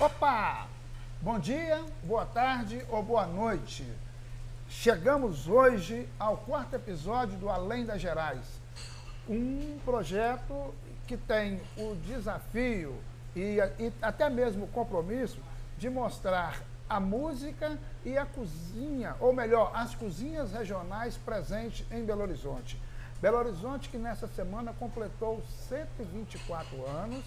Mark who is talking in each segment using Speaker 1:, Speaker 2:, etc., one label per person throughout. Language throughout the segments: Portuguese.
Speaker 1: Opa! Bom dia, boa tarde ou boa noite. Chegamos hoje ao quarto episódio do Além das Gerais, um projeto que tem o desafio e, e até mesmo o compromisso de mostrar a música e a cozinha, ou melhor, as cozinhas regionais presentes em Belo Horizonte. Belo Horizonte que nessa semana completou 124 anos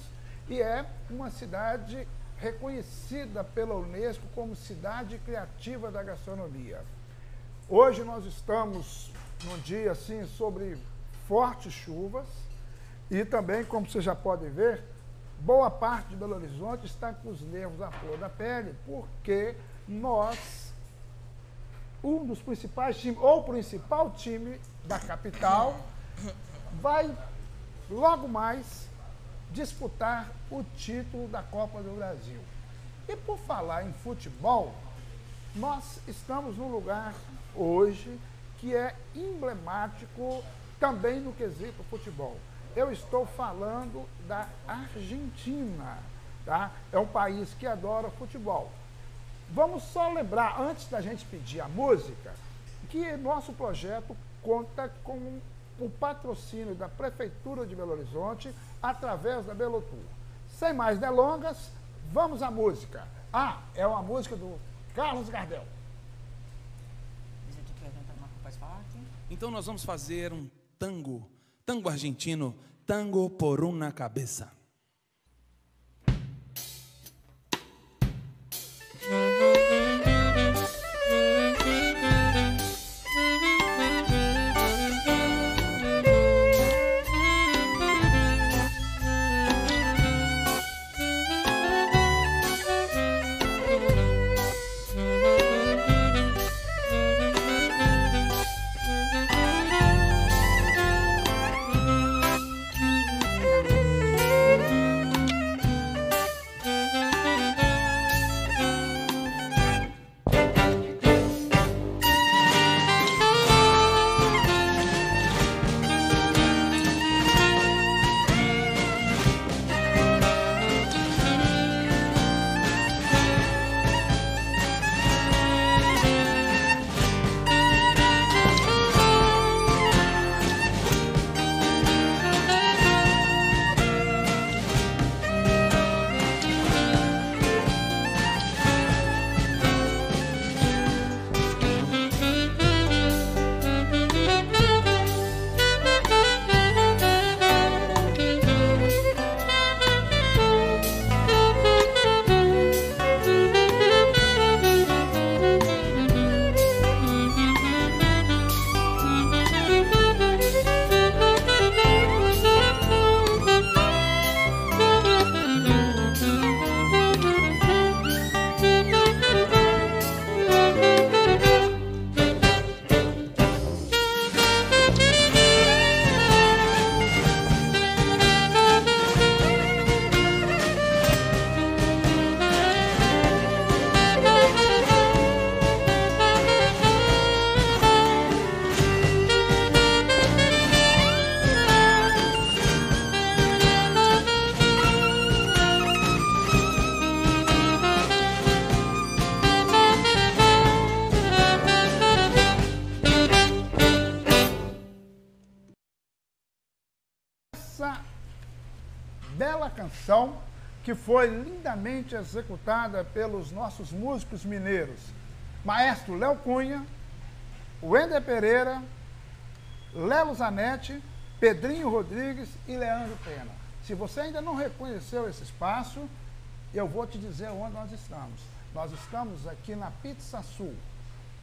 Speaker 1: e é uma cidade reconhecida pela Unesco como cidade criativa da gastronomia. Hoje nós estamos num dia assim sobre fortes chuvas e também, como vocês já podem ver, boa parte de Belo Horizonte está com os nervos à flor da pele, porque nós, um dos principais times, ou principal time da capital, vai logo mais disputar o título da Copa do Brasil. E por falar em futebol, nós estamos num lugar hoje que é emblemático também no quesito futebol. Eu estou falando da Argentina, tá? É um país que adora futebol. Vamos só lembrar, antes da gente pedir a música, que nosso projeto conta com o patrocínio da Prefeitura de Belo Horizonte através da Belotur. Sem mais delongas, vamos à música. Ah, é uma música do Carlos Gardel.
Speaker 2: Então nós vamos fazer um tango, tango argentino, tango por uma cabeça.
Speaker 1: Que foi lindamente executada pelos nossos músicos mineiros. Maestro Léo Cunha, Wender Pereira, Lelo Zanetti, Pedrinho Rodrigues e Leandro Pena. Se você ainda não reconheceu esse espaço, eu vou te dizer onde nós estamos. Nós estamos aqui na Pizza Sul,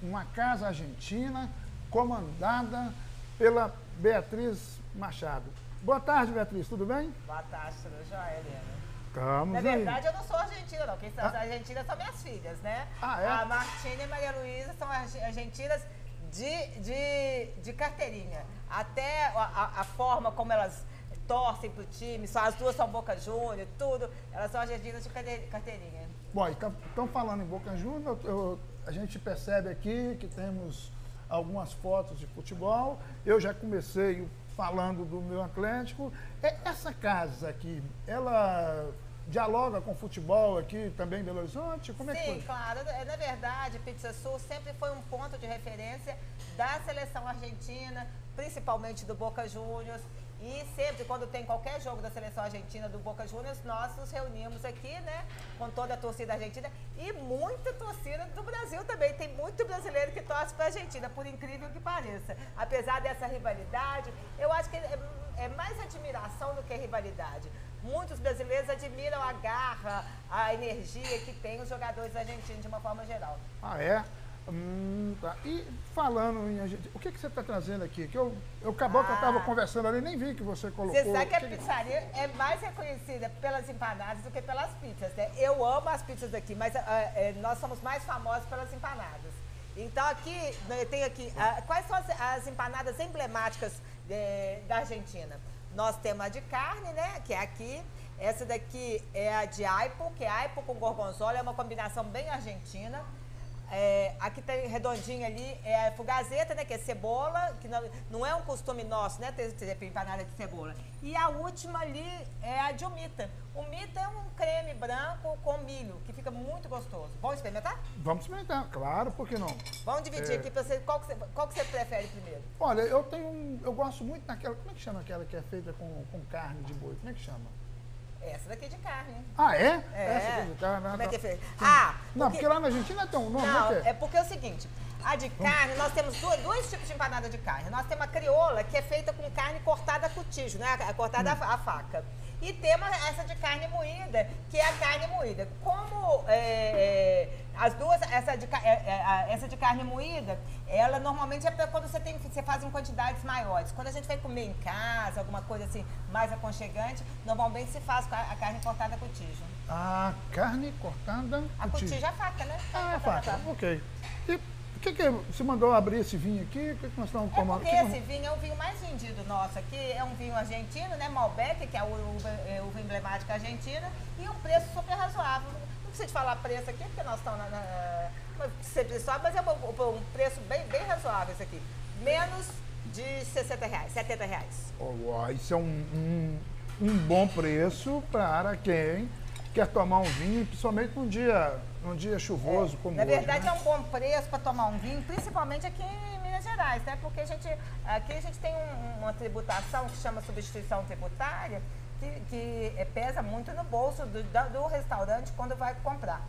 Speaker 1: uma casa argentina comandada pela Beatriz Machado. Boa tarde, Beatriz, tudo bem?
Speaker 3: Boa tarde, tudo jóia, Helena?
Speaker 1: Estamos
Speaker 3: Na
Speaker 1: aí.
Speaker 3: verdade, eu não sou argentina, não. Quem são as argentinas são minhas filhas, né?
Speaker 1: Ah, é?
Speaker 3: A Martina e a Maria Luísa são arge- argentinas de, de, de carteirinha. Até a, a- a forma como elas torcem pro time, só as duas são Boca Júnior, tudo. Elas são argentinas de carte- carteirinha.
Speaker 1: Bom, estão falando em Boca Juniors, eu- a gente percebe aqui que temos algumas fotos de futebol. Eu já comecei falando do meu Atlético. E Essa casa aqui, ela dialoga com futebol aqui também em Belo Horizonte? Como é
Speaker 3: Sim,
Speaker 1: que foi?
Speaker 3: claro. É, Na verdade, Pizza Sul sempre foi um ponto de referência da seleção argentina, principalmente do Boca Juniors. E sempre, quando tem qualquer jogo da seleção argentina do Boca Juniors, nós nos reunimos aqui, né, com toda a torcida argentina e muita torcida do Brasil também. Tem muito brasileiro que torce para a Argentina, por incrível que pareça. Apesar dessa rivalidade, eu acho que é, é mais admiração do que rivalidade. Muitos brasileiros admiram a garra, a energia que tem os jogadores argentinos de uma forma geral.
Speaker 1: Ah, é? Hum, tá. E falando em Argentina, o que, que você está trazendo aqui? Que eu, eu acabou que eu estava
Speaker 3: Ah.
Speaker 1: conversando ali, nem vi que você colocou.
Speaker 3: Você sabe que a pizzaria é mais reconhecida pelas empanadas do que pelas pizzas, né? Eu amo as pizzas daqui, mas ah, é, nós somos mais famosos pelas empanadas. Então aqui, eu tenho aqui, ah, quais são as, as empanadas emblemáticas eh, da Argentina? Nós temos a de carne, né, que é aqui. Essa daqui é a de aipo, que é aipo com gorgonzola, é uma combinação bem argentina. É, aqui tem redondinho ali, é a fugazeta, né? Que é cebola, que não, não é um costume nosso, né? Ter, ter empanada de cebola. E a última ali é a de umita. O mita é um creme branco com milho, que fica muito gostoso. Vamos experimentar?
Speaker 1: Vamos experimentar, claro, por que não?
Speaker 3: Vamos dividir
Speaker 1: É.
Speaker 3: aqui pra você. Qual que você, qual que você prefere primeiro?
Speaker 1: Olha, eu tenho um, eu gosto muito daquela, como é que chama aquela que é feita com, com carne de boi? Como é que chama?
Speaker 3: Essa daqui de carne.
Speaker 1: Ah, é?
Speaker 3: É.
Speaker 1: Essa aqui de carne.
Speaker 3: Como é que é feito?
Speaker 1: Sim.
Speaker 3: Ah,
Speaker 1: Não,
Speaker 3: porque-
Speaker 1: porque lá na Argentina tem um nome,
Speaker 3: Não,
Speaker 1: né? que
Speaker 3: é porque é o seguinte, a de carne, nós temos dois, dois tipos de empanada de carne. Nós temos a crioula, que é feita com carne cortada a cutijo, né? Cortada a, a faca. E temos essa de carne moída, que é a carne moída. Como é, é, as duas, essa de, é, é, a- essa de carne moída, ela normalmente é quando você, tem, você faz em quantidades maiores. Quando a gente vai comer em casa, alguma coisa assim mais aconchegante, normalmente se faz com a, a carne cortada a cutijo.
Speaker 1: A carne cortada.
Speaker 3: A
Speaker 1: cutilho.
Speaker 3: cutijo é a faca, né?
Speaker 1: Ah, é
Speaker 3: a
Speaker 1: faca. Ok. E o que, que você mandou abrir esse vinho aqui? O que, que nós estamos
Speaker 3: É
Speaker 1: tomando?
Speaker 3: porque
Speaker 1: O que
Speaker 3: esse vinho é o vinho mais vendido nosso aqui, é um vinho argentino, né? Malbec, que é a uva, é, uva emblemática argentina, e um preço super razoável. Não precisa de falar preço aqui, porque nós estamos na. na sempre sobe, mas é um, um preço bem, bem razoável esse aqui. Menos de 60 reais, 70 reais.
Speaker 1: Oh, ó, isso é um, um, um bom preço para quem quer tomar um vinho, principalmente num dia, num dia chuvoso como
Speaker 3: Na
Speaker 1: hoje.
Speaker 3: verdade,
Speaker 1: né?
Speaker 3: é um bom preço para tomar um vinho, principalmente aqui em Minas Gerais, né? Porque a gente, aqui a gente tem um- uma tributação que chama substituição tributária, que, que eh, pesa muito no bolso do, do restaurante quando vai comprar.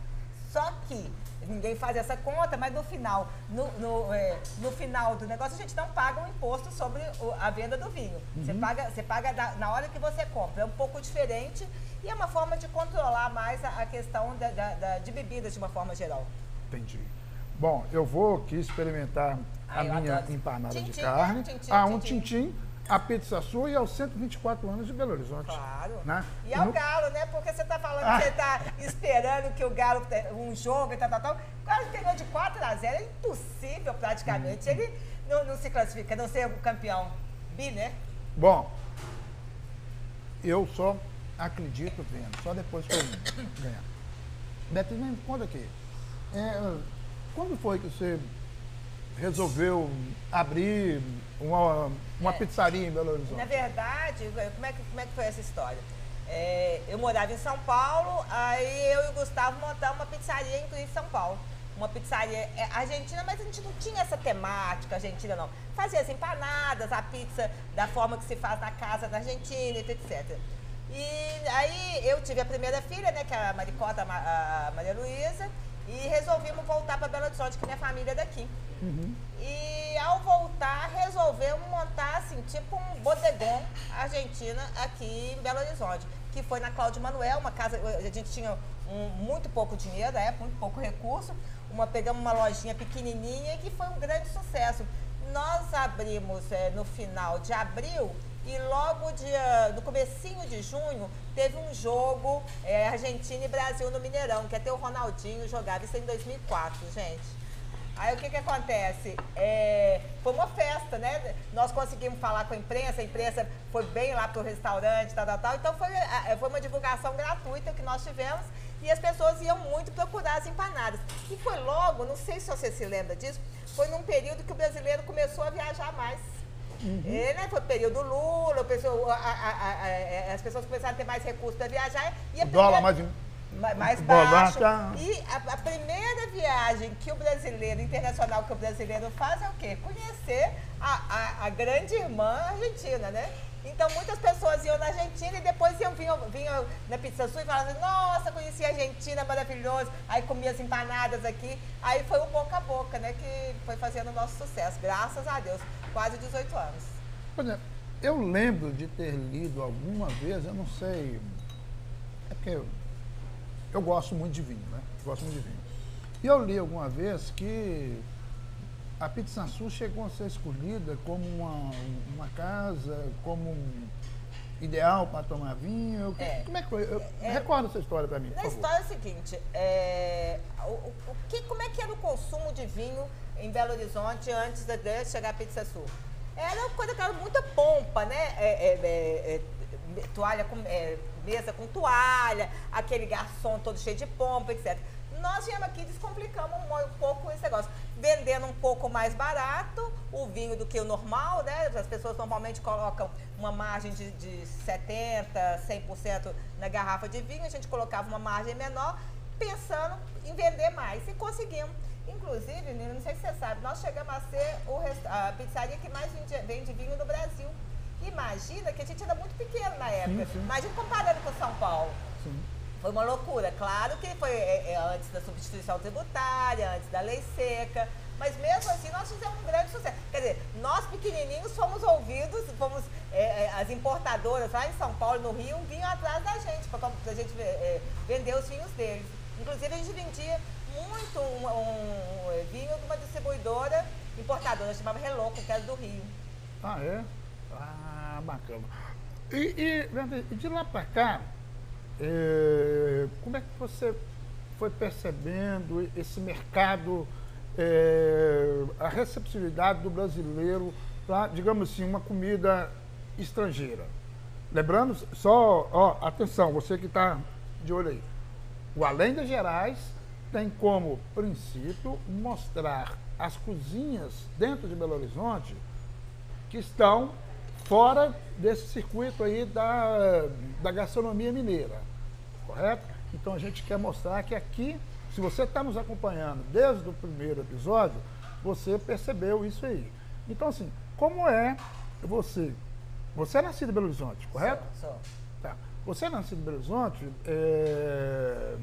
Speaker 3: Só que ninguém faz essa conta, mas no final, no, no, eh, no final do negócio, a gente não paga o imposto sobre a venda do vinho. Você paga, você paga na hora que você compra. É um pouco diferente e é uma forma de controlar mais a, a questão da- da- da- de bebidas de uma forma geral.
Speaker 1: Entendi. Bom, eu vou aqui experimentar a
Speaker 3: Ah, eu
Speaker 1: minha
Speaker 3: adoro.
Speaker 1: empanada de
Speaker 3: Tintim,
Speaker 1: carne.
Speaker 3: Tintim,
Speaker 1: ah, um
Speaker 3: tintim.
Speaker 1: A pizza sua e aos 124 anos de Belo Horizonte.
Speaker 3: Claro.
Speaker 1: Né?
Speaker 3: E é
Speaker 1: No-
Speaker 3: Galo, né? Porque você tá falando
Speaker 1: Ah.
Speaker 3: que você tá esperando que o Galo, um jogo e tal, tal, tal. O Galo ganhou de 4 a 0 é impossível praticamente.
Speaker 1: Hum.
Speaker 3: Ele não, não se classifica, não ser o campeão bi, né?
Speaker 1: Bom, eu só acredito vendo, só depois que eu ganhar. Beto, me conta aqui. é, quando foi que você resolveu abrir uma, uma
Speaker 3: É.
Speaker 1: pizzaria em Belo
Speaker 3: Na
Speaker 1: Horizonte?
Speaker 3: verdade, como é que, como é que foi essa história? É, eu morava em São Paulo, aí eu e o Gustavo montamos uma pizzaria em São Paulo. Uma pizzaria é, argentina, mas a gente não tinha essa temática argentina, não. Fazia as empanadas, a pizza da forma que se faz na casa da Argentina, etc. E aí eu tive a primeira filha, né, que é a Maricota, a Ma- a Maria Luísa, e resolvimos voltar para Belo Horizonte, que minha família é daqui. E ao voltar, resolvemos montar assim, tipo um bodegon argentina aqui em Belo Horizonte. Que foi na Cláudio Manuel, uma casa. A gente tinha um- muito pouco dinheiro época, muito pouco recurso. Uma, pegamos uma lojinha pequenininha que foi um grande sucesso. Nós abrimos eh, no final de abril e logo no comecinho de junho teve um jogo eh, Argentina e Brasil no Mineirão, que até o Ronaldinho jogava isso em 2004, gente. Aí o que que acontece? É, foi uma festa, né? Nós conseguimos falar com a imprensa, a imprensa foi bem lá pro restaurante, tal, tal, tal. Então foi, a- foi uma divulgação gratuita que nós tivemos e as pessoas iam muito procurar as empanadas. E foi logo, não sei se você se lembra disso, foi num período que o brasileiro começou a viajar mais. Uhum. E, né, foi período Lula, pessoa, a, a, a, as pessoas começaram a ter mais recursos para viajar. E a
Speaker 1: o dólar mais,
Speaker 3: mais baixo. E a, primeira viagem que o brasileiro, internacional que o brasileiro faz é o quê? Conhecer a, a grande irmã argentina, né? Então muitas pessoas iam na Argentina e depois iam, vinham, vinham na Pizza Sul e falavam, nossa, conheci a Argentina, maravilhoso. Aí comia as empanadas aqui. Aí foi o boca a boca, né, que foi fazendo o nosso sucesso. Graças a Deus. Quase 18 anos.
Speaker 1: Exemplo, eu lembro de ter lido alguma vez, eu não sei. É porque eu, eu gosto muito de vinho, né? Gosto muito de vinho. E eu li alguma vez que a Pizza Sul chegou a ser escolhida como uma, uma casa, como um ideal para tomar vinho. É. Como é que foi? Eu, é, recorda essa história para mim.
Speaker 3: A história é a seguinte: é, o, o, que, como é que era o consumo de vinho em Belo Horizonte antes de, de chegar a Pizza Sul? Era uma coisa que era muita pompa, né? É, é, é, toalha com, mesa com toalha, aquele garçom todo cheio de pompa, etc. Nós viemos aqui e descomplicamos um pouco esse negócio vendendo um pouco mais barato o vinho do que o normal, né? As pessoas normalmente colocam uma margem de, de 70%, 100% na garrafa de vinho, a gente colocava uma margem menor, pensando em vender mais. E conseguimos. Inclusive, Nino, não sei se você sabe, nós chegamos a ser a pizzaria que mais vende, vende vinho no Brasil. Imagina que a gente era muito pequeno na época. Sim, sim. Imagina comparando com São Paulo. Sim. Foi uma loucura. Claro que foi é, é, antes da substituição tributária, antes da lei seca, mas mesmo assim nós fizemos um grande sucesso. Quer dizer, nós pequenininhos fomos ouvidos, fomos é, é as importadoras lá em São Paulo, no Rio, vinham atrás da gente, para a gente vender os vinhos deles. Inclusive a gente vendia muito um, um, vinho de uma distribuidora importadora, chamava Reloco, que era do Rio.
Speaker 1: Ah, é? Ah, bacana. E, e de lá para cá, é, como é que você foi percebendo esse mercado, é, a receptividade do brasileiro para, digamos assim, uma comida estrangeira? Lembrando, só, ó, atenção, você que está de olho aí. O Além das Gerais tem como princípio mostrar as cozinhas dentro de Belo Horizonte que estão fora desse circuito aí da, da gastronomia mineira correto? Então a gente quer mostrar que aqui, se você está nos acompanhando desde o primeiro episódio, você percebeu isso aí. Então, assim, como é você? Você é nascido em Belo Horizonte, correto?
Speaker 3: Sou. sou.
Speaker 1: Tá. Você é nascido em Belo Horizonte, é,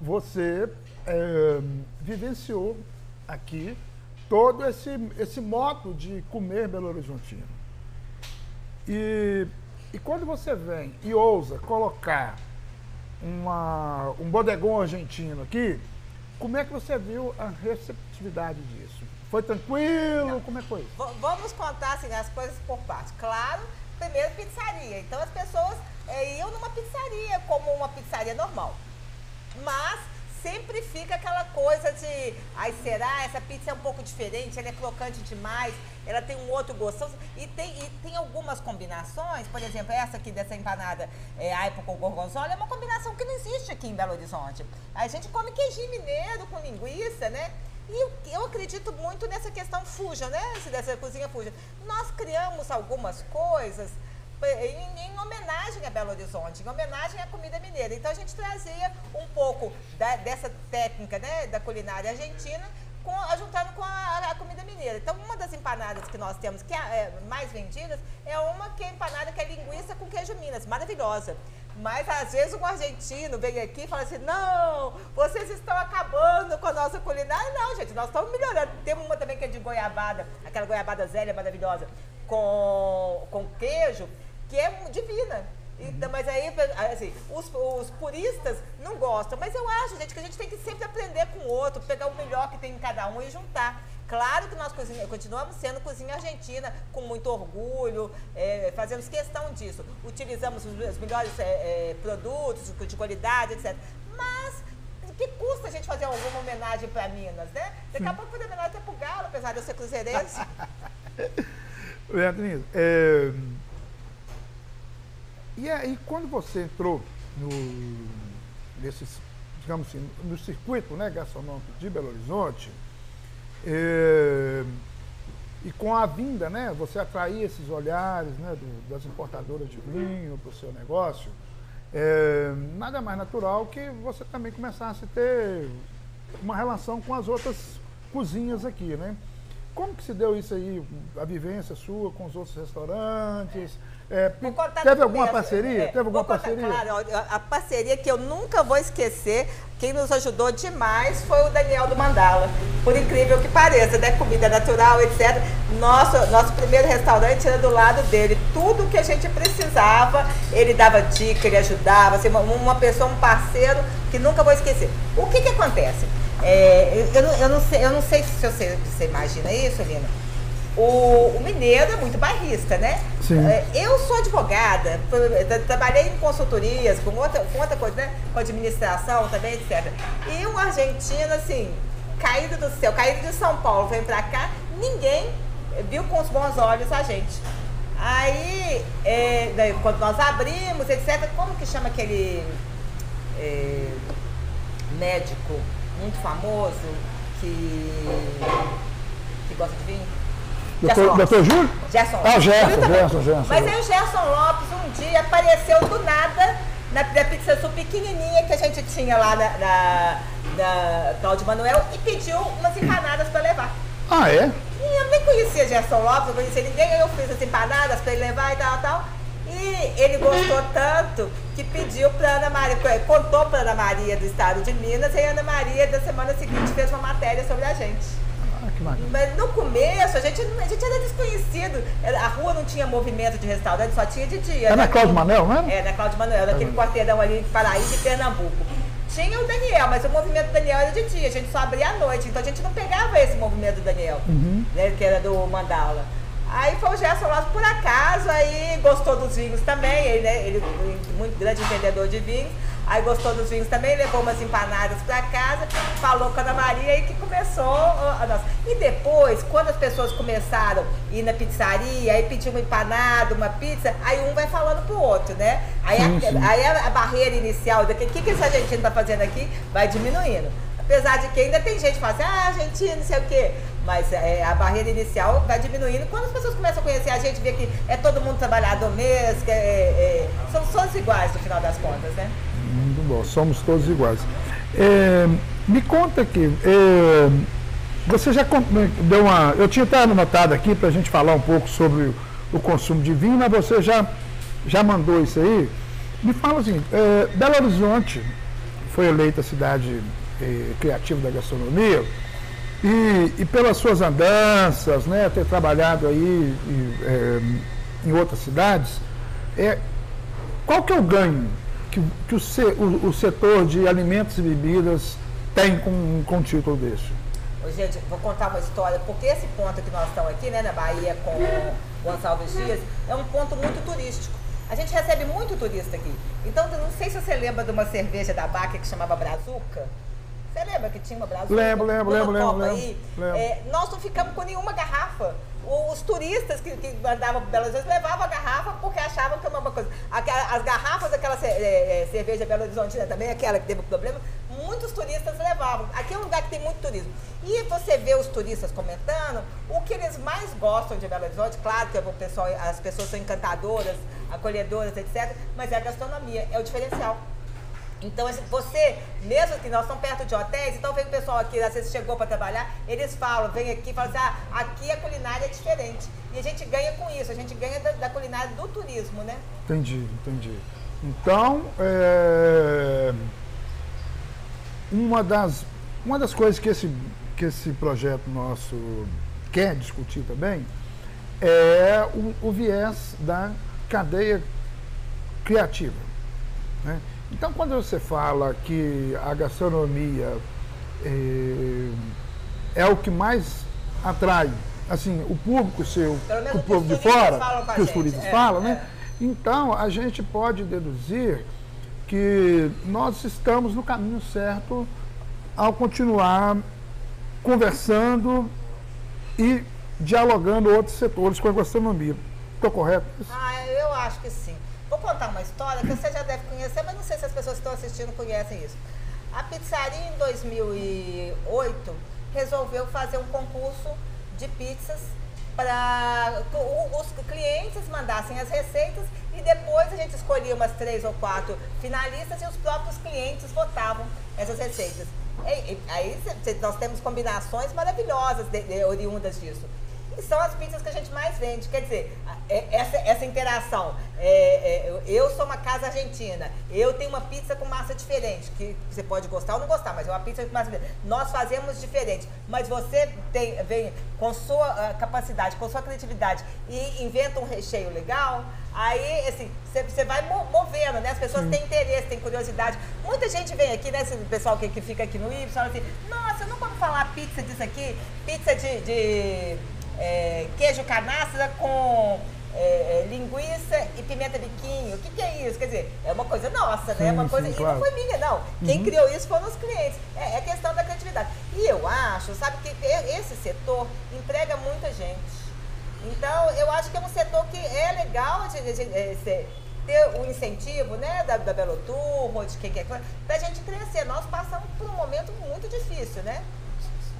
Speaker 1: você é, vivenciou aqui todo esse, esse modo de comer Belo Horizontino. E, e quando você vem e ousa colocar uma, um bodegão argentino aqui, como é que você viu a receptividade disso? Foi tranquilo? Não. Como é que foi? V
Speaker 3: vamos contar assim, as coisas por partes. Claro, primeiro pizzaria. Então as pessoas é, iam numa pizzaria como uma pizzaria normal. Mas sempre fica aquela coisa de, ai, será? Essa pizza é um pouco diferente, ela é crocante demais, ela tem um outro gostoso. E tem, e tem algumas combinações, por exemplo, essa aqui dessa empanada é, aipo com gorgonzola, é uma combinação que não existe aqui em Belo Horizonte. A gente come queijinho mineiro com linguiça, né? E eu acredito muito nessa questão fuja, né? Dessa cozinha fuja. Nós criamos algumas coisas em, em, homenagem a Belo Horizonte, em homenagem à comida mineira. Então a gente trazia um pouco da, dessa técnica né, da culinária argentina, com, juntando com a, a, comida mineira. Então uma das empanadas que nós temos, que é, é, mais vendidas, é uma que é empanada que é linguiça com queijo Minas, maravilhosa. Mas às vezes um argentino vem aqui e fala assim: não, vocês estão acabando com a nossa culinária. Não, gente, nós estamos melhorando. Tem uma também que é de goiabada, aquela goiabada zélia maravilhosa, com, com queijo que é divina. Então, mas aí, assim, os, os, puristas não gostam. Mas eu acho, gente, que a gente tem que sempre aprender com o outro, pegar o melhor que tem em cada um e juntar. Claro que nós cozinha, continuamos sendo cozinha argentina, com muito orgulho, é, fazemos questão disso. Utilizamos os, melhores é, é, produtos de qualidade, etc. Mas que custa a gente fazer alguma homenagem para Minas, né? Daqui a pouco fazer homenagem até para o Galo, apesar de eu ser cruzeirense.
Speaker 1: Beatriz, é, e aí, quando você entrou no, nesse, digamos assim, no circuito né, gastronômico de Belo Horizonte, é, e com a vinda, né, você atrair esses olhares né, do, das importadoras de vinho para o seu negócio, é, nada mais natural que você também começasse a ter uma relação com as outras cozinhas aqui, né? Como que se deu isso aí, a vivência sua com os outros restaurantes? É, teve alguma começo. parceria? É, teve alguma contar, parceria?
Speaker 3: Claro, a parceria que eu nunca vou esquecer, quem nos ajudou demais foi o Daniel do Mandala. Por incrível que pareça, né? Comida natural, etc. Nosso, nosso primeiro restaurante era do lado dele. Tudo que a gente precisava, ele dava dica, ele ajudava. Assim, uma, uma pessoa, um parceiro que nunca vou esquecer. O que que acontece? É, eu, eu, eu, não sei, eu não sei se você, você imagina isso, Lina o, o, mineiro é muito bairrista, né?
Speaker 1: Sim. É,
Speaker 3: eu sou advogada, trabalhei em consultorias, com outra, com outra coisa, né? Com administração também, etc. E um argentino, assim, caído do céu, caído de São Paulo, vem pra cá, ninguém viu com os bons olhos a gente. Aí, é, quando nós abrimos, etc., como que chama aquele é, médico muito famoso que, que gosta de vinho?
Speaker 1: Doutor, doutor Júlio?
Speaker 3: Gerson.
Speaker 1: Ah, Gerson, Gerson, Gerson.
Speaker 3: Mas aí o Gerson Lopes um dia apareceu do nada na, na pizza sul pequenininha que a gente tinha lá na, na, na Cláudio Manuel e pediu umas empanadas para levar.
Speaker 1: Ah, é?
Speaker 3: E eu nem conhecia Gerson Lopes, não conhecia ninguém, eu fiz as empanadas para ele levar e tal, tal. E ele gostou tanto que pediu para Ana Maria, contou para Ana Maria do estado de Minas e a Ana Maria da semana seguinte fez uma matéria sobre a gente. Mas no começo a gente, a gente era desconhecido. A rua não tinha movimento de restaurante, só tinha de dia.
Speaker 1: É na Cláudio Manel, não
Speaker 3: é? É, na Cláudio Manel, naquele quarteirão ali de Paraíba e Pernambuco. Tinha o Daniel, mas o movimento do Daniel era de dia, a gente só abria à noite, então a gente não pegava esse movimento do Daniel,
Speaker 1: uhum.
Speaker 3: né, que era do Mandala. Aí foi o Gerson lá, por acaso, aí gostou dos vinhos também, ele, né, ele muito grande entendedor de vinhos. Aí gostou dos vinhos também, levou umas empanadas para casa, falou com a Ana Maria e que começou a nossa. E depois, quando as pessoas começaram a ir na pizzaria, aí pediu uma empanada, uma pizza, aí um vai falando pro outro, né? Aí, sim, a, sim. aí a, barreira inicial do que, que, que esse argentino tá fazendo aqui vai diminuindo. Apesar de que ainda tem gente que fala assim, ah, argentino, não sei o quê. Mas é, a barreira inicial vai diminuindo. Quando as pessoas começam a conhecer a gente, vê que é todo mundo trabalhador mesmo, que é, é, são todos iguais no final das contas, né?
Speaker 1: Muito bom, somos todos iguais. É, me conta aqui, é, você já deu uma. Eu tinha até anotado aqui para a gente falar um pouco sobre o consumo de vinho, mas você já, já mandou isso aí. Me fala assim, é, Belo Horizonte foi eleita a cidade é, criativa da gastronomia e, e, pelas suas andanças, né, ter trabalhado aí e, é, em outras cidades, é, qual que é o ganho que, que o, o, o, setor de alimentos e bebidas tem com, com um título desse?
Speaker 3: Gente, vou contar uma história, porque esse ponto que nós estamos aqui, né, na Bahia, com Gonçalves Dias, é um ponto muito turístico. A gente recebe muito turista aqui. Então, não sei se você lembra de uma cerveja da Baca que chamava Brazuca. Você lembra que tinha uma Brazuca?
Speaker 1: Lembro, lembro, lembro, lembro,
Speaker 3: aí? lembro. É, nós não ficamos com nenhuma garrafa os turistas que, que por Belo Horizonte levavam a garrafa porque achavam que era uma coisa. As garrafas daquela é, é, cerveja Belo Horizonte né, também, aquela que teve problema, muitos turistas levavam. Aqui é um lugar que tem muito turismo. E você vê os turistas comentando o que eles mais gostam de Belo Horizonte. Claro que pessoal, as pessoas são encantadoras, acolhedoras, etc. Mas é a gastronomia, é o diferencial. Então, você, mesmo que nós estamos perto de hotéis, então vem o pessoal aqui, às vezes chegou para trabalhar, eles falam, vem aqui e falam assim, ah, aqui a culinária é diferente. E a gente ganha com isso, a gente ganha da, da culinária do turismo, né?
Speaker 1: Entendi, entendi. Então, é... uma, das, uma das coisas que esse, que esse projeto nosso quer discutir também é o, o viés da cadeia criativa. Né? Então, quando você fala que a gastronomia é, é o que mais atrai, assim, o público seu, o povo de fora, que os turistas é, falam, né? É. Então, a gente pode deduzir que nós estamos no caminho certo ao continuar conversando e dialogando outros setores com a gastronomia. Estou correto?
Speaker 3: Ah, eu acho que sim. Vou contar uma história que você já deve conhecer, mas não sei se as pessoas que estão assistindo conhecem isso. A pizzaria, em 2008, resolveu fazer um concurso de pizzas para os clientes mandassem as receitas e depois a gente escolhia umas três ou quatro finalistas e os próprios clientes votavam essas receitas. Aí nós temos combinações maravilhosas de, de, oriundas disso são as pizzas que a gente mais vende. Quer dizer, é, essa, essa interação. É, é, eu sou uma casa argentina, eu tenho uma pizza com massa diferente, que você pode gostar ou não gostar, mas é uma pizza com massa diferente. Nós fazemos diferente, mas você tem, vem com sua uh, capacidade, com sua criatividade e inventa um recheio legal, aí, assim, você vai movendo, né? As pessoas Sim. têm interesse, têm curiosidade. Muita gente vem aqui, né? Esse pessoal que, que fica aqui no Y, fala assim, nossa, eu não vamos falar pizza disso aqui, pizza de, de queijo canastra com é, é, linguiça e pimenta biquinho. O que, que, é isso? Quer dizer, é uma coisa nossa, né? É uma coisa. Sim, claro. E não foi minha, não. Quem uhum. criou isso foram os clientes. É, é, questão da criatividade. E eu acho, sabe, que esse setor emprega muita gente. Então, eu acho que é um setor que é legal de, de, de, de ter o um incentivo, né, da, da Belo Turbo, de quem quer, pra gente crescer. Nós passamos por um momento muito difícil, né?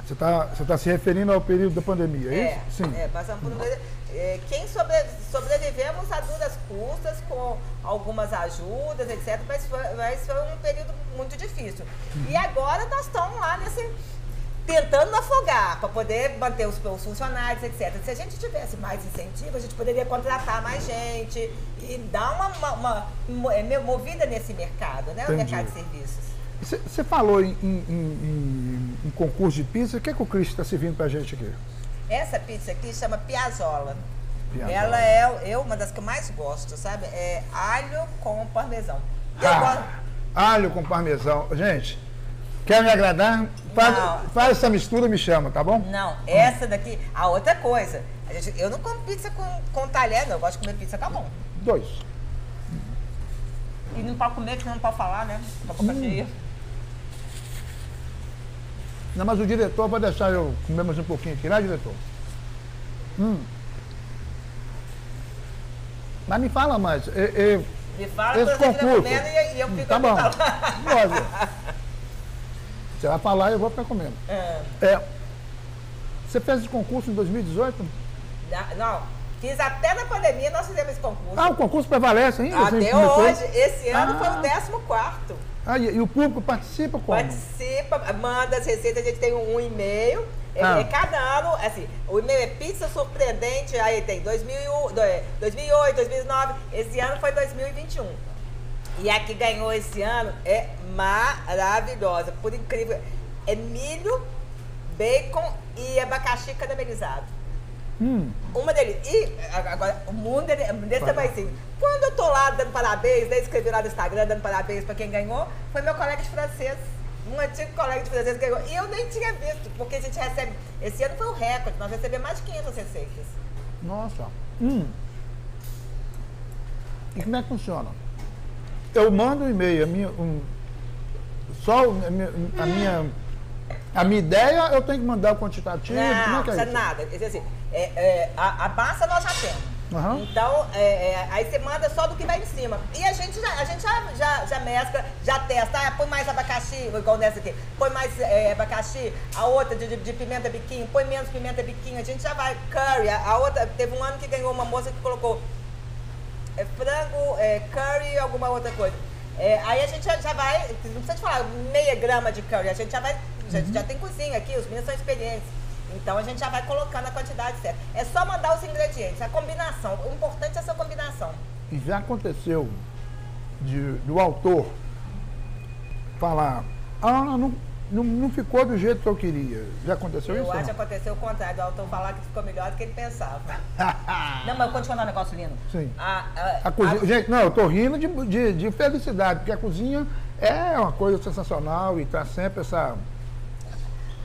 Speaker 1: Você está tá se referindo ao período da pandemia, é, é
Speaker 3: isso? Sim. É, passamos por é, quem sobre, sobrevivemos a duras custas, com algumas ajudas, etc., mas foi, mas foi um período muito difícil. Uhum. E agora nós estamos lá nesse tentando afogar para poder manter os, os, funcionários, etc. Se a gente tivesse mais incentivo, a gente poderia contratar mais gente e dar uma, uma, uma é, movida nesse mercado, né? Entendi. O mercado de serviços.
Speaker 1: Você falou em, em, em, em, concurso de pizza, o que, é que o Cris está servindo para a gente aqui?
Speaker 3: Essa pizza aqui chama Piazzola. Piazzola. Ela é uma das que eu mais gosto, sabe? É alho com parmesão.
Speaker 1: Ah, gosto... Alho com parmesão. Gente, quer me agradar? Faz, faz, essa mistura e me chama, tá bom?
Speaker 3: Não, essa daqui. A outra coisa. A gente, eu não como pizza com, com talher, não. Eu gosto de comer pizza com a mão.
Speaker 1: Dois.
Speaker 3: E não pode comer, porque não pode falar, né? Com a boca hum. cheia.
Speaker 1: Não, mas o diretor vai deixar eu comer mais um pouquinho aqui, né, diretor? Hum. Mas me fala mais.
Speaker 3: E, e, me fala esse concurso. Comendo e, e eu fico
Speaker 1: Tá bom. Você vai falar e eu vou ficar comendo. É. é. Você fez esse concurso em 2018?
Speaker 3: Não, não, Fiz até na pandemia, nós fizemos esse concurso.
Speaker 1: Ah, o concurso prevalece ainda?
Speaker 3: Até hoje. Esse ano ah. foi o 14 quarto.
Speaker 1: Ah, e, e, o público participa como?
Speaker 3: Participa, manda as receitas, a gente tem um, e-mail. É, ah. É, cada ano, assim, o e-mail é pizza surpreendente, aí tem 2001, 2008, 2009, esse ano foi 2021. E a que ganhou esse ano é maravilhosa, por incrível. É milho, bacon e abacaxi caramelizado. Hum. Uma deles. E agora, o mundo é desse tamanho Quando eu tô lá dando parabéns, né, escrevi lá no Instagram dando parabéns para quem ganhou, foi meu colega de francês. Um antigo colega de francês que ganhou. E eu nem tinha visto, porque a gente recebe. Esse ano foi o recorde, nós recebemos mais de 500 receitas.
Speaker 1: Nossa. Hum. E como é que funciona? Eu mando um e-mail, a minha, um, só a minha, a minha, a minha ideia eu tenho que mandar o quantitativo.
Speaker 3: Não, não é, é nada. Assim, é, é, a, a massa nós já temos. Uhum. Então, é, é, aí você manda só do que vai em cima. E a gente já, a gente já, já, já mescla, já testa. Ah, põe mais abacaxi, igual nessa aqui. Põe mais é, abacaxi. A outra de, de, de, pimenta biquinho. Põe menos pimenta biquinho. A gente já vai. Curry. A, a, outra, teve um ano que ganhou uma moça que colocou é, frango, é, curry e alguma outra coisa. É, aí a gente já, já, vai, não precisa te falar meia grama de curry. A gente já vai, já, uhum. já tem cozinha aqui, os meninos são experientes. Então a gente já vai colocando a quantidade certa. É só mandar os ingredientes, a combinação. O importante é essa combinação.
Speaker 1: E já aconteceu de, do autor falar, ah, não, não, não ficou do jeito que eu queria. Já aconteceu
Speaker 3: eu
Speaker 1: isso?
Speaker 3: Eu acho que aconteceu o contrário, do autor falar que ficou melhor do que ele pensava. não, mas eu vou te contar um negócio lindo.
Speaker 1: Sim. A, a, a cozinha, a... Gente, não, eu tô rindo de, de, de felicidade, porque a cozinha é uma coisa sensacional e tá sempre essa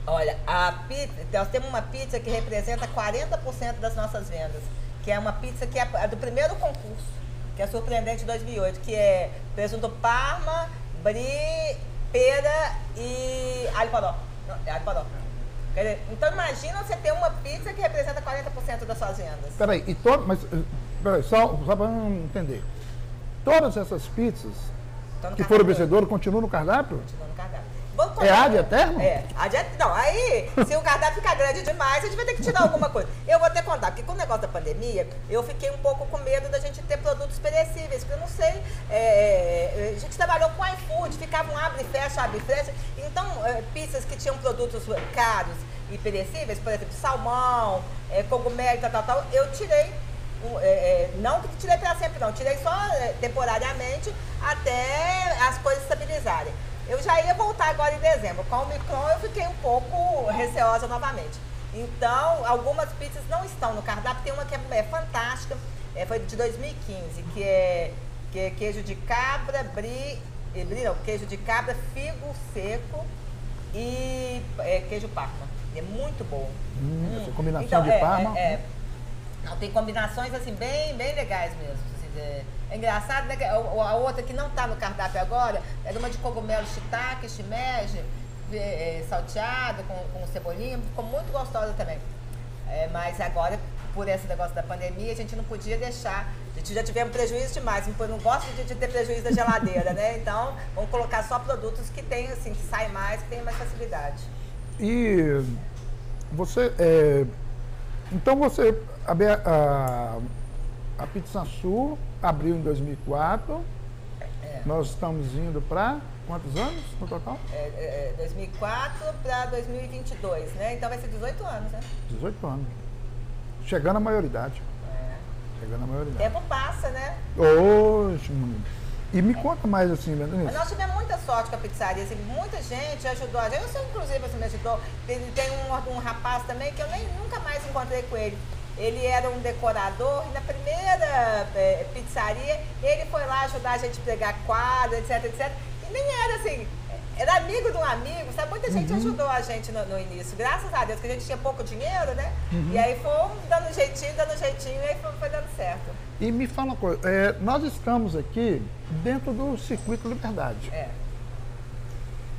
Speaker 3: Olha, a pizza, nós temos uma pizza que representa 40% das nossas vendas, que é uma pizza que é do primeiro concurso, que é surpreendente 2008, que é presunto parma, brie, pera e alho poró. Não, é alho poró. Então imagina você ter uma pizza que representa 40% das suas vendas.
Speaker 1: Peraí, e todo, mas peraí, só, só para entender. Todas essas pizzas que foram vencedoras continuam no cardápio?
Speaker 3: Continuam no cardápio. Vou,
Speaker 1: É ad eterno?
Speaker 3: É, et... Não, aí, se o cardápio ficar grande demais, a gente vai ter que tirar alguma coisa. Eu vou até contar, porque com o negócio da pandemia, eu fiquei um pouco com medo da gente ter produtos perecíveis, porque eu não sei. É, a gente trabalhou com iFood, ficava um abre e fecha, abre e fecha. Então, é, pizzas que tinham produtos caros e perecíveis, por exemplo, salmão, é, cogumelo, tal, tal, tal, eu tirei é, é, não que tirei para sempre, não, tirei só é, temporariamente até as coisas estabilizarem. Eu já ia voltar agora em dezembro. Com o Micron eu fiquei um pouco receosa novamente. Então, algumas pizzas não estão no cardápio. Tem uma que é, é fantástica, é, foi de 2015, que é, que é queijo de cabra, brie, brie não, queijo de cabra, figo seco e é, queijo parma. É muito bom.
Speaker 1: Hum, essa combinação então, de é, parma.
Speaker 3: É, não, tem combinações assim bem, bem legais mesmo. É, é engraçado, né? A outra que não está no cardápio agora é uma de cogumelo shiitake, shimeji, é, salteado com, com cebolinha, ficou muito gostosa também. É, mas agora, por esse negócio da pandemia, a gente não podia deixar. A gente já tivemos prejuízo demais, não, não gosto de, de, ter prejuízo da geladeira, né? Então, vamos colocar só produtos que tem, assim, que saem mais, que tem mais facilidade.
Speaker 1: E você. É, então você a, a, a Pizza Sul abriu em 2004. É. Nós estamos indo para quantos anos no total?
Speaker 3: É, é 2004 para 2022, né? Então vai ser 18 anos, né?
Speaker 1: 18 anos. Chegando à maioridade.
Speaker 3: É.
Speaker 1: Chegando à maioridade.
Speaker 3: O tempo passa, né?
Speaker 1: Oxe, e me conta mais assim,
Speaker 3: Mas nós tivemos muita sorte com a pizzaria, assim, muita gente ajudou a gente. Eu sei, inclusive, assim, me ajudou. Tem, tem um, um rapaz também que eu nem nunca mais encontrei com ele. Ele era um decorador e na primeira é, pizzaria ele foi lá ajudar a gente a pregar quadro, etc, etc. E nem era assim, era amigo de um amigo, sabe? Muita gente uhum. ajudou a gente no, no, início, graças a Deus, que a gente tinha pouco dinheiro, né? Uhum. E aí foi dando jeitinho, dando jeitinho, e aí foi, foi dando certo.
Speaker 1: E me fala uma coisa, é, nós estamos aqui dentro do Circuito Liberdade.
Speaker 3: É.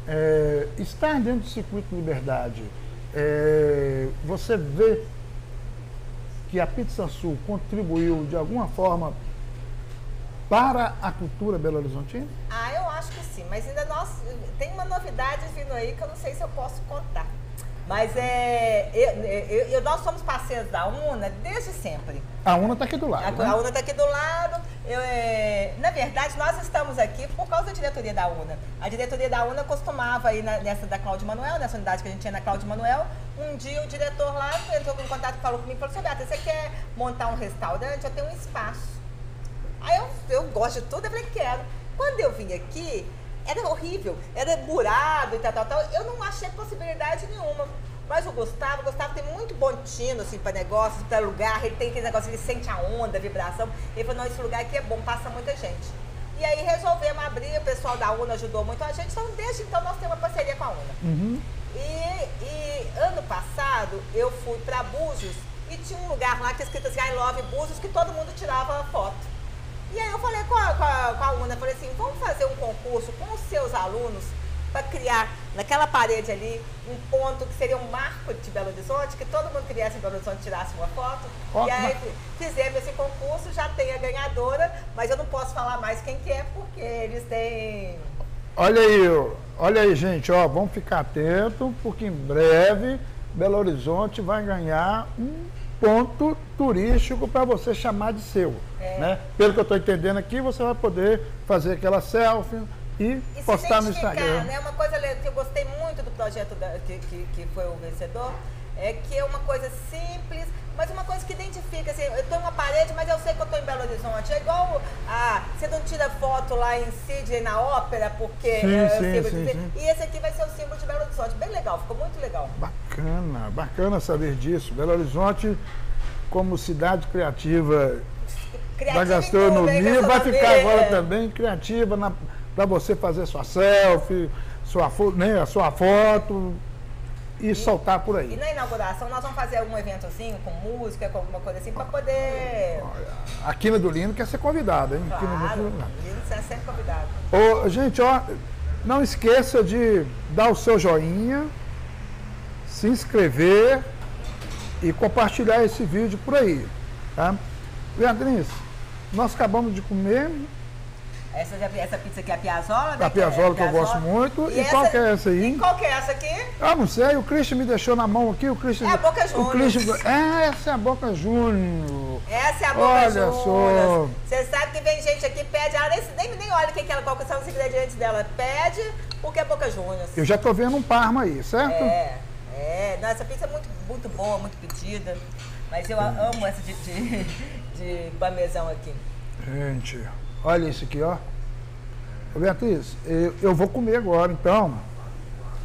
Speaker 1: É, estar dentro do Circuito Liberdade, é, você vê que a Pizza Sul contribuiu de alguma forma para a cultura Belo Horizontina?
Speaker 3: Ah, eu acho que sim, mas ainda nós tem uma novidade vindo aí que eu não sei se eu posso contar. Mas é, eu, eu, nós somos parceiros da UNA desde sempre.
Speaker 1: A UNA está aqui do lado.
Speaker 3: A,
Speaker 1: né?
Speaker 3: a UNA está aqui do lado. Eu, é, na verdade, nós estamos aqui por causa da diretoria da UNA. A diretoria da UNA costumava ir na, nessa da Cláudio Manuel, nessa unidade que a gente tinha na Cláudio Manuel. Um dia o diretor lá entrou em contato, falou comigo e falou assim, Beata, você quer montar um restaurante? Eu tenho um espaço. Aí eu, eu gosto de tudo, eu falei, quero. Quando eu vim aqui, era horrível, era murado e tal, tal, tal. Eu não achei possibilidade nenhuma. Mas o Gustavo, o Gustavo tem muito bom tino, assim, para negócios, para lugar, ele tem aquele negócio, ele sente a onda, a vibração. Ele falou, não, esse lugar aqui é bom, passa muita gente. E aí resolvemos abrir, o pessoal da UNA ajudou muito a gente, então desde então nós temos uma parceria com a UNA.
Speaker 1: Uhum.
Speaker 3: E, e, ano passado eu fui para Búzios e tinha um lugar lá que é escrito assim, I love Búzios, que todo mundo tirava foto. E aí eu falei com a, com a, com a UNA, falei assim, vamos fazer um concurso com os seus alunos para criar naquela parede ali um ponto que seria um marco de Belo Horizonte, que todo mundo que viesse em Belo Horizonte tirasse uma foto. E aí fizemos esse concurso, já tem a ganhadora, mas eu não posso falar mais quem que é, porque eles têm.
Speaker 1: Olha aí, olha aí, gente, ó, vamos ficar atento, porque em breve Belo Horizonte vai ganhar um ponto turístico para você chamar de seu. É. Né? Pelo que eu estou entendendo aqui, você vai poder fazer aquela selfie e, e postar no Instagram.
Speaker 3: Né? Uma coisa que eu gostei muito do projeto da, que, que, que foi o vencedor é que é uma coisa simples, mas uma coisa que identifica, assim, eu estou em uma parede, mas eu sei que eu estou em Belo Horizonte. É igual a. Você não tira foto lá em Sydney na ópera, porque
Speaker 1: sim,
Speaker 3: é,
Speaker 1: sim, sim,
Speaker 3: sim. E esse aqui vai ser o símbolo de Belo Horizonte. Bem legal, ficou muito legal.
Speaker 1: Bacana, bacana saber disso. Belo Horizonte, como cidade criativa, criativa da gastronomia, vai ficar agora também criativa para você fazer sua selfie, sua, né, a sua foto e, e, soltar por aí.
Speaker 3: E na inauguração nós vamos fazer algum eventozinho com música, com alguma coisa assim, para poder.
Speaker 1: A Quina do Lino quer ser convidada, hein?
Speaker 3: Claro, Lino é sempre convidado.
Speaker 1: Ô, gente, ó, não esqueça de dar o seu joinha, se inscrever e compartilhar esse vídeo por aí. Tá? Beatriz, nós acabamos de comer.
Speaker 3: Essa, essa pizza aqui é a Piazzola, né?
Speaker 1: A Piazzola que, é, que eu gosto muito. E, e qual que é essa aí?
Speaker 3: E qual que é essa aqui?
Speaker 1: Ah, não sei. O Christian me deixou na mão aqui. O Christian,
Speaker 3: é a Boca Juniors. O Christian,
Speaker 1: é, essa é a Boca Juniors.
Speaker 3: Essa é a Boca olha. Só. Você sabe que vem gente aqui, pede, ela nem, nem, nem olha que que ela, qual que são os ingredientes dela. Pede porque é Boca Juniors.
Speaker 1: Eu já tô vendo um Parma aí, certo?
Speaker 3: É, é. Não, essa pizza é muito, muito boa, muito pedida. Mas eu amo essa de, de, de parmesão aqui.
Speaker 1: Gente, olha isso aqui, ó. Beatriz, eu, eu vou comer agora, então.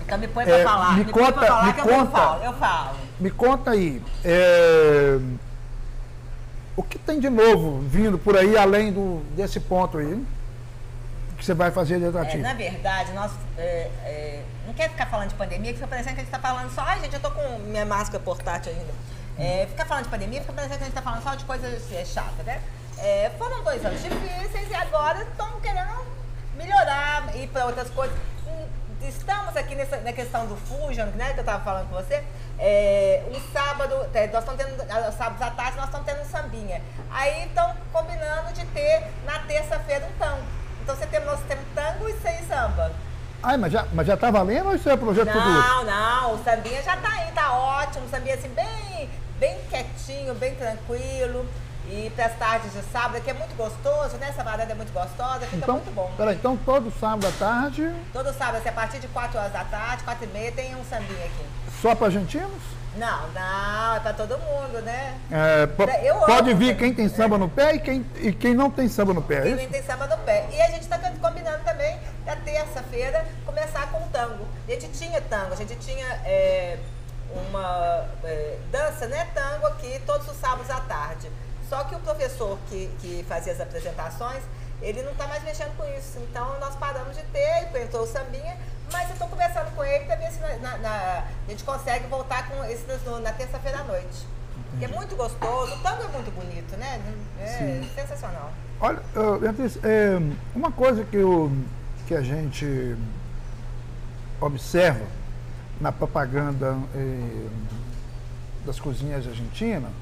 Speaker 3: Então me põe para é, falar. Me, me conta, põe falar me que conta, eu, falo, eu falo.
Speaker 1: Me conta aí. É, o que tem de novo vindo por aí, além do, desse ponto aí? Que você vai fazer de atrativo?
Speaker 3: É, na verdade, nós. É, é, não quer ficar falando de pandemia, que fica parecendo que a gente está falando só. Ai, gente, eu tô com minha máscara portátil ainda. É, ficar falando de pandemia, fica parecendo que a gente está falando só de coisas é, chatas, né? É, foram dois anos difíceis e agora estão querendo melhorar, ir para outras coisas. Estamos aqui nessa, na questão do Fusion, né, que eu estava falando com você. É, um sábado, é, nós estamos tendo, sábados à tarde, nós estamos tendo um sambinha. Aí estão combinando de ter na terça-feira um tango. Então você tem, nós temos tango e seis samba.
Speaker 1: Ai, mas já, mas já tá valendo ou isso é projeto
Speaker 3: não,
Speaker 1: futuro?
Speaker 3: Não, não, o sambinha já tá aí, tá ótimo. O sambinha assim, bem, bem quietinho, bem tranquilo. E para as tardes de sábado, que é muito gostoso, né? Essa varanda é muito gostosa, fica
Speaker 1: então,
Speaker 3: muito bom.
Speaker 1: Peraí, então todo sábado à tarde.
Speaker 3: Todo sábado, assim, a partir de 4 horas da tarde, 4 e meia, tem um sambinha aqui.
Speaker 1: Só para argentinos?
Speaker 3: Não, não, é para todo mundo, né?
Speaker 1: É, Eu pode vir quem tem samba no pé e quem, e quem não tem samba no pé.
Speaker 3: É quem tem samba no pé. E a gente está combinando também, na terça-feira, começar com o tango. A gente tinha tango, a gente tinha. É, uma é, dança, né, tango aqui todos os sábados à tarde. Só que o professor que, que fazia as apresentações, ele não está mais mexendo com isso. Então nós paramos de ter, entrou o sambinha, mas eu estou conversando com ele para ver se na, na, a gente consegue voltar com esse na terça-feira à noite. É muito gostoso, o tango é muito bonito, né? É Sim. sensacional.
Speaker 1: Olha, uh, Beatriz, é, uma coisa que, eu, que a gente observa na propaganda eh, das cozinhas argentinas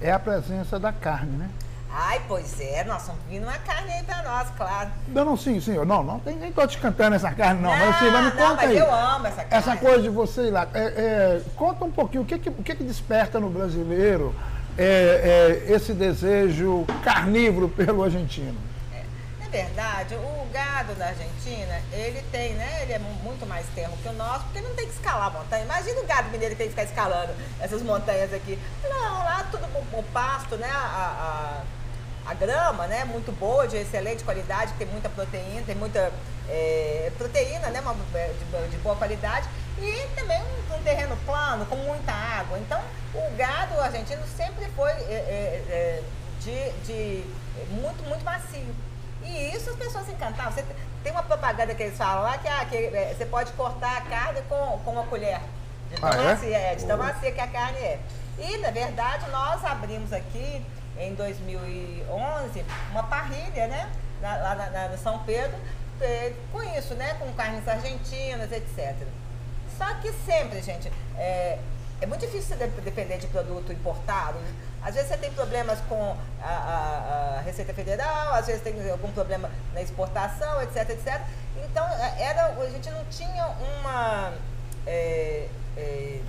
Speaker 1: é a presença da carne, né?
Speaker 3: Ai, pois é, nós estamos vindo uma carne aí para nós, claro.
Speaker 1: Não, não, sim, senhor. Não, não tem nem tô te cantando essa carne, não.
Speaker 3: não
Speaker 1: mas
Speaker 3: assim,
Speaker 1: mas me
Speaker 3: não,
Speaker 1: conta
Speaker 3: mas
Speaker 1: aí.
Speaker 3: eu amo essa carne.
Speaker 1: Essa coisa de você ir lá. É, é, conta um pouquinho, o que que, o que, que desperta no brasileiro é, é esse desejo carnívoro pelo argentino?
Speaker 3: Verdade, o gado da Argentina, ele tem, né? Ele é muito mais terro que o nosso, porque não tem que escalar a montanha. Imagina o gado mineiro que tem que ficar escalando essas montanhas aqui. Não, lá tudo o, pasto, né? A, a, a, grama, né? Muito boa, de excelente qualidade, tem muita proteína, tem muita é, proteína, né? Uma, é, de, de, boa qualidade. E também um, um, terreno plano, com muita água. Então, o gado argentino sempre foi é, é de, de muito, muito macio. E isso as pessoas encantavam. Você tem uma propaganda que eles falam lá que, ah, que é, você pode cortar a carne com, com uma colher. De tão, ah, é? macia, é, de tão macia que a carne é. E, na verdade, nós abrimos aqui em 2011 uma parrilha, né? Lá na, na, no São Pedro, é, com isso, né? Com carnes argentinas, etc. Só que sempre, gente, é, é muito difícil depender de produto importado. Às vezes você tem problemas com a, a, a, Receita Federal, às vezes tem algum problema na exportação, etc, etc. Então, é, era, a gente não tinha uma. É, é,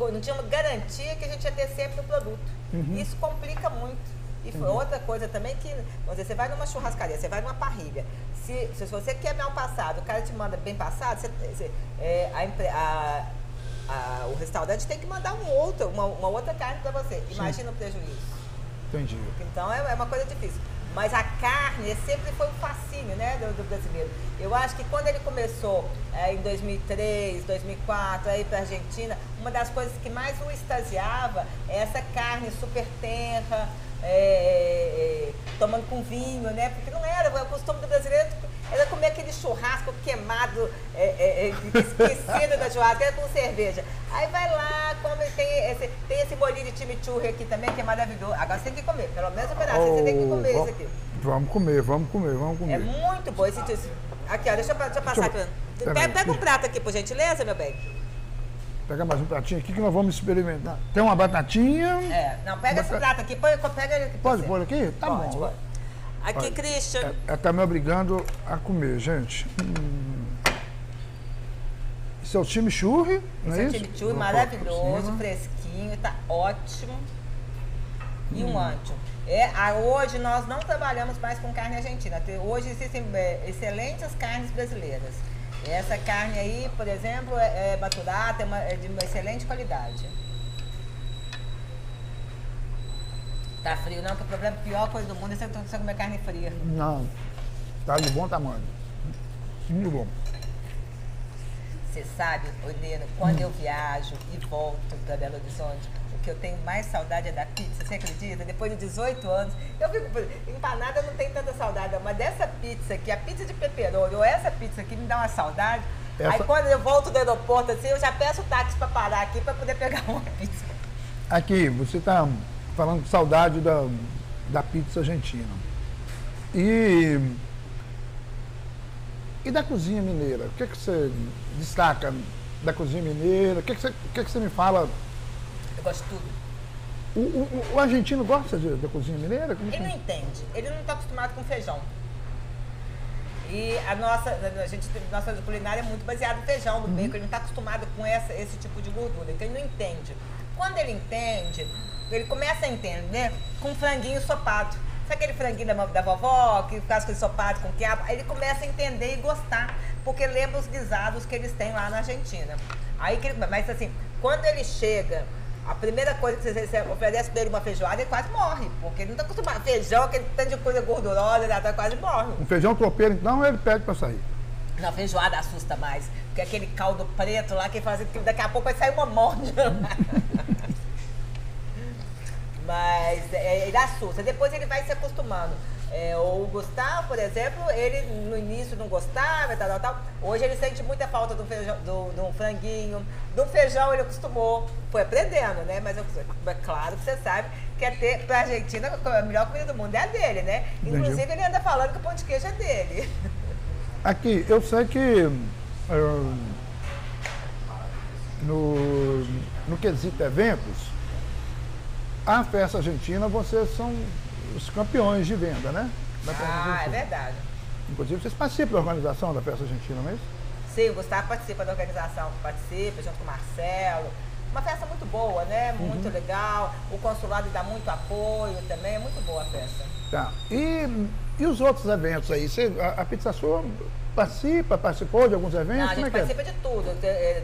Speaker 3: não tinha uma garantia que a gente ia ter sempre o produto. Uhum. Isso complica muito. E foi uhum. outra coisa também que, vamos dizer, você vai numa churrascaria, você vai numa parrilha. Se, se você quer mal passado, o cara te manda bem passado, você, você, é, a, a a, o restaurante tem que mandar um outro, uma, uma outra carne para você. Imagina Sim. o prejuízo.
Speaker 1: Entendi.
Speaker 3: Então é, é, uma coisa difícil. Mas a carne sempre foi um fascínio né, do, do brasileiro. Eu acho que quando ele começou é, em 2003, 2004, aí para a Argentina, uma das coisas que mais o extasiava é essa carne super tenra, é, é, é tomando com vinho, né? Porque não era, o costume do brasileiro era comer aquele churrasco queimado, é, é, é esquecido da churrasqueira com cerveja. Aí vai lá, come, tem esse, tem esse bolinho de chimichurri aqui também, que é maravilhoso. Agora você tem que comer, pelo menos um pedaço, oh, você tem que comer oh, isso aqui.
Speaker 1: Vamos comer, vamos comer, vamos comer.
Speaker 3: É muito bom esse Aqui, ó, deixa eu, deixa eu passar deixa eu, aqui. Pega, pega um prato aqui, por gentileza, meu bem.
Speaker 1: Pega mais um pratinho aqui que nós vamos experimentar. Tem uma batatinha.
Speaker 3: É, não, pega esse prato aqui, põe, pega ele aqui.
Speaker 1: Pode pôr aqui? Tá
Speaker 3: pode,
Speaker 1: bom.
Speaker 3: Pode. Aqui,
Speaker 1: Olha,
Speaker 3: Christian.
Speaker 1: Ela está me obrigando a comer, gente. Hum. Esse é o time churri, não é
Speaker 3: Esse
Speaker 1: isso?
Speaker 3: chimichurri maravilhoso, fresquinho, tá ótimo. E
Speaker 1: Hum.
Speaker 3: um ancho. É, a- hoje nós não trabalhamos mais com carne argentina. Hoje existem é, excelentes carnes brasileiras. Essa carne aí, por exemplo, é, é maturada, é, uma- é de uma excelente qualidade. Tá frio não, que o problema, pior coisa do mundo é você comer carne fria.
Speaker 1: Não, tá de bom tamanho. Muito bom.
Speaker 3: Você sabe, Helena, quando eu viajo e volto para Belo Horizonte, o que eu tenho mais saudade é da pizza, você acredita? Depois de 18 anos, eu fico. Empanada eu não tem tanta saudade, mas dessa pizza aqui, a pizza de pepperoni, ou essa pizza aqui me dá uma saudade. Aí
Speaker 1: Essa-
Speaker 3: quando eu volto do aeroporto, assim, eu já peço o táxi para parar aqui para poder pegar uma pizza.
Speaker 1: Aqui, você está falando de saudade da, da pizza argentina. E, e da cozinha mineira? O que, é que você destaca da cozinha mineira? O que, é que, você, o que, é que você me fala?
Speaker 3: Eu gosto de tudo.
Speaker 1: O, o- o argentino gosta de- da cozinha mineira? Como que-
Speaker 3: Ele não entende, ele não está acostumado com feijão. E a nossa, a gente, nossa culinária é muito baseada no feijão, no bacon, ele não está acostumado com essa, esse tipo de gordura, então ele não entende. Quando ele entende, ele começa a entender com franguinho ensopado. Sabe aquele franguinho da, da vovó, que faz com ensopado, com quiabo? Aí ele começa a entender e gostar, porque lembra os guisados que eles têm lá na Argentina. Aí que ele- mas assim, quando ele chega, a primeira coisa que você, oferece pra ele uma feijoada, ele quase morre, porque ele não está acostumado. Feijão, aquele tanto de coisa gordurosa, ele quase morre.
Speaker 1: Um feijão tropeiro, então, ele pede para sair.
Speaker 3: Na feijoada assusta mais. Porque aquele caldo preto lá que faz que daqui a pouco vai sair uma morte. Mas é, ele assusta. Depois ele vai se acostumando. É, o Gustavo, por exemplo, ele no início não gostava, tal, tal, tal. Hoje ele sente muita falta do feijão, do, do franguinho. Do feijão ele acostumou. Foi aprendendo, né? Mas eu- é claro que você sabe que é ter, pra Argentina a melhor comida do mundo é a dele, né? Inclusive ele anda falando que o pão de queijo é dele.
Speaker 1: Aqui, eu sei que eh, no, no quesito eventos, a festa argentina, vocês são os campeões de venda, né? Da festa
Speaker 3: Ah, é
Speaker 1: argentina.
Speaker 3: verdade.
Speaker 1: Inclusive, vocês participam da organização da festa argentina, não é isso?
Speaker 3: Sim, o Gustavo participa da organização, participa junto com o Marcelo. Uma festa muito boa, né? Muito legal. O consulado dá muito apoio também. É muito boa a festa.
Speaker 1: Tá. E, e os outros eventos aí? Você, a, a Pizza Sua participa, participou de alguns eventos?
Speaker 3: Não, a
Speaker 1: é
Speaker 3: gente
Speaker 1: é?
Speaker 3: participa de tudo.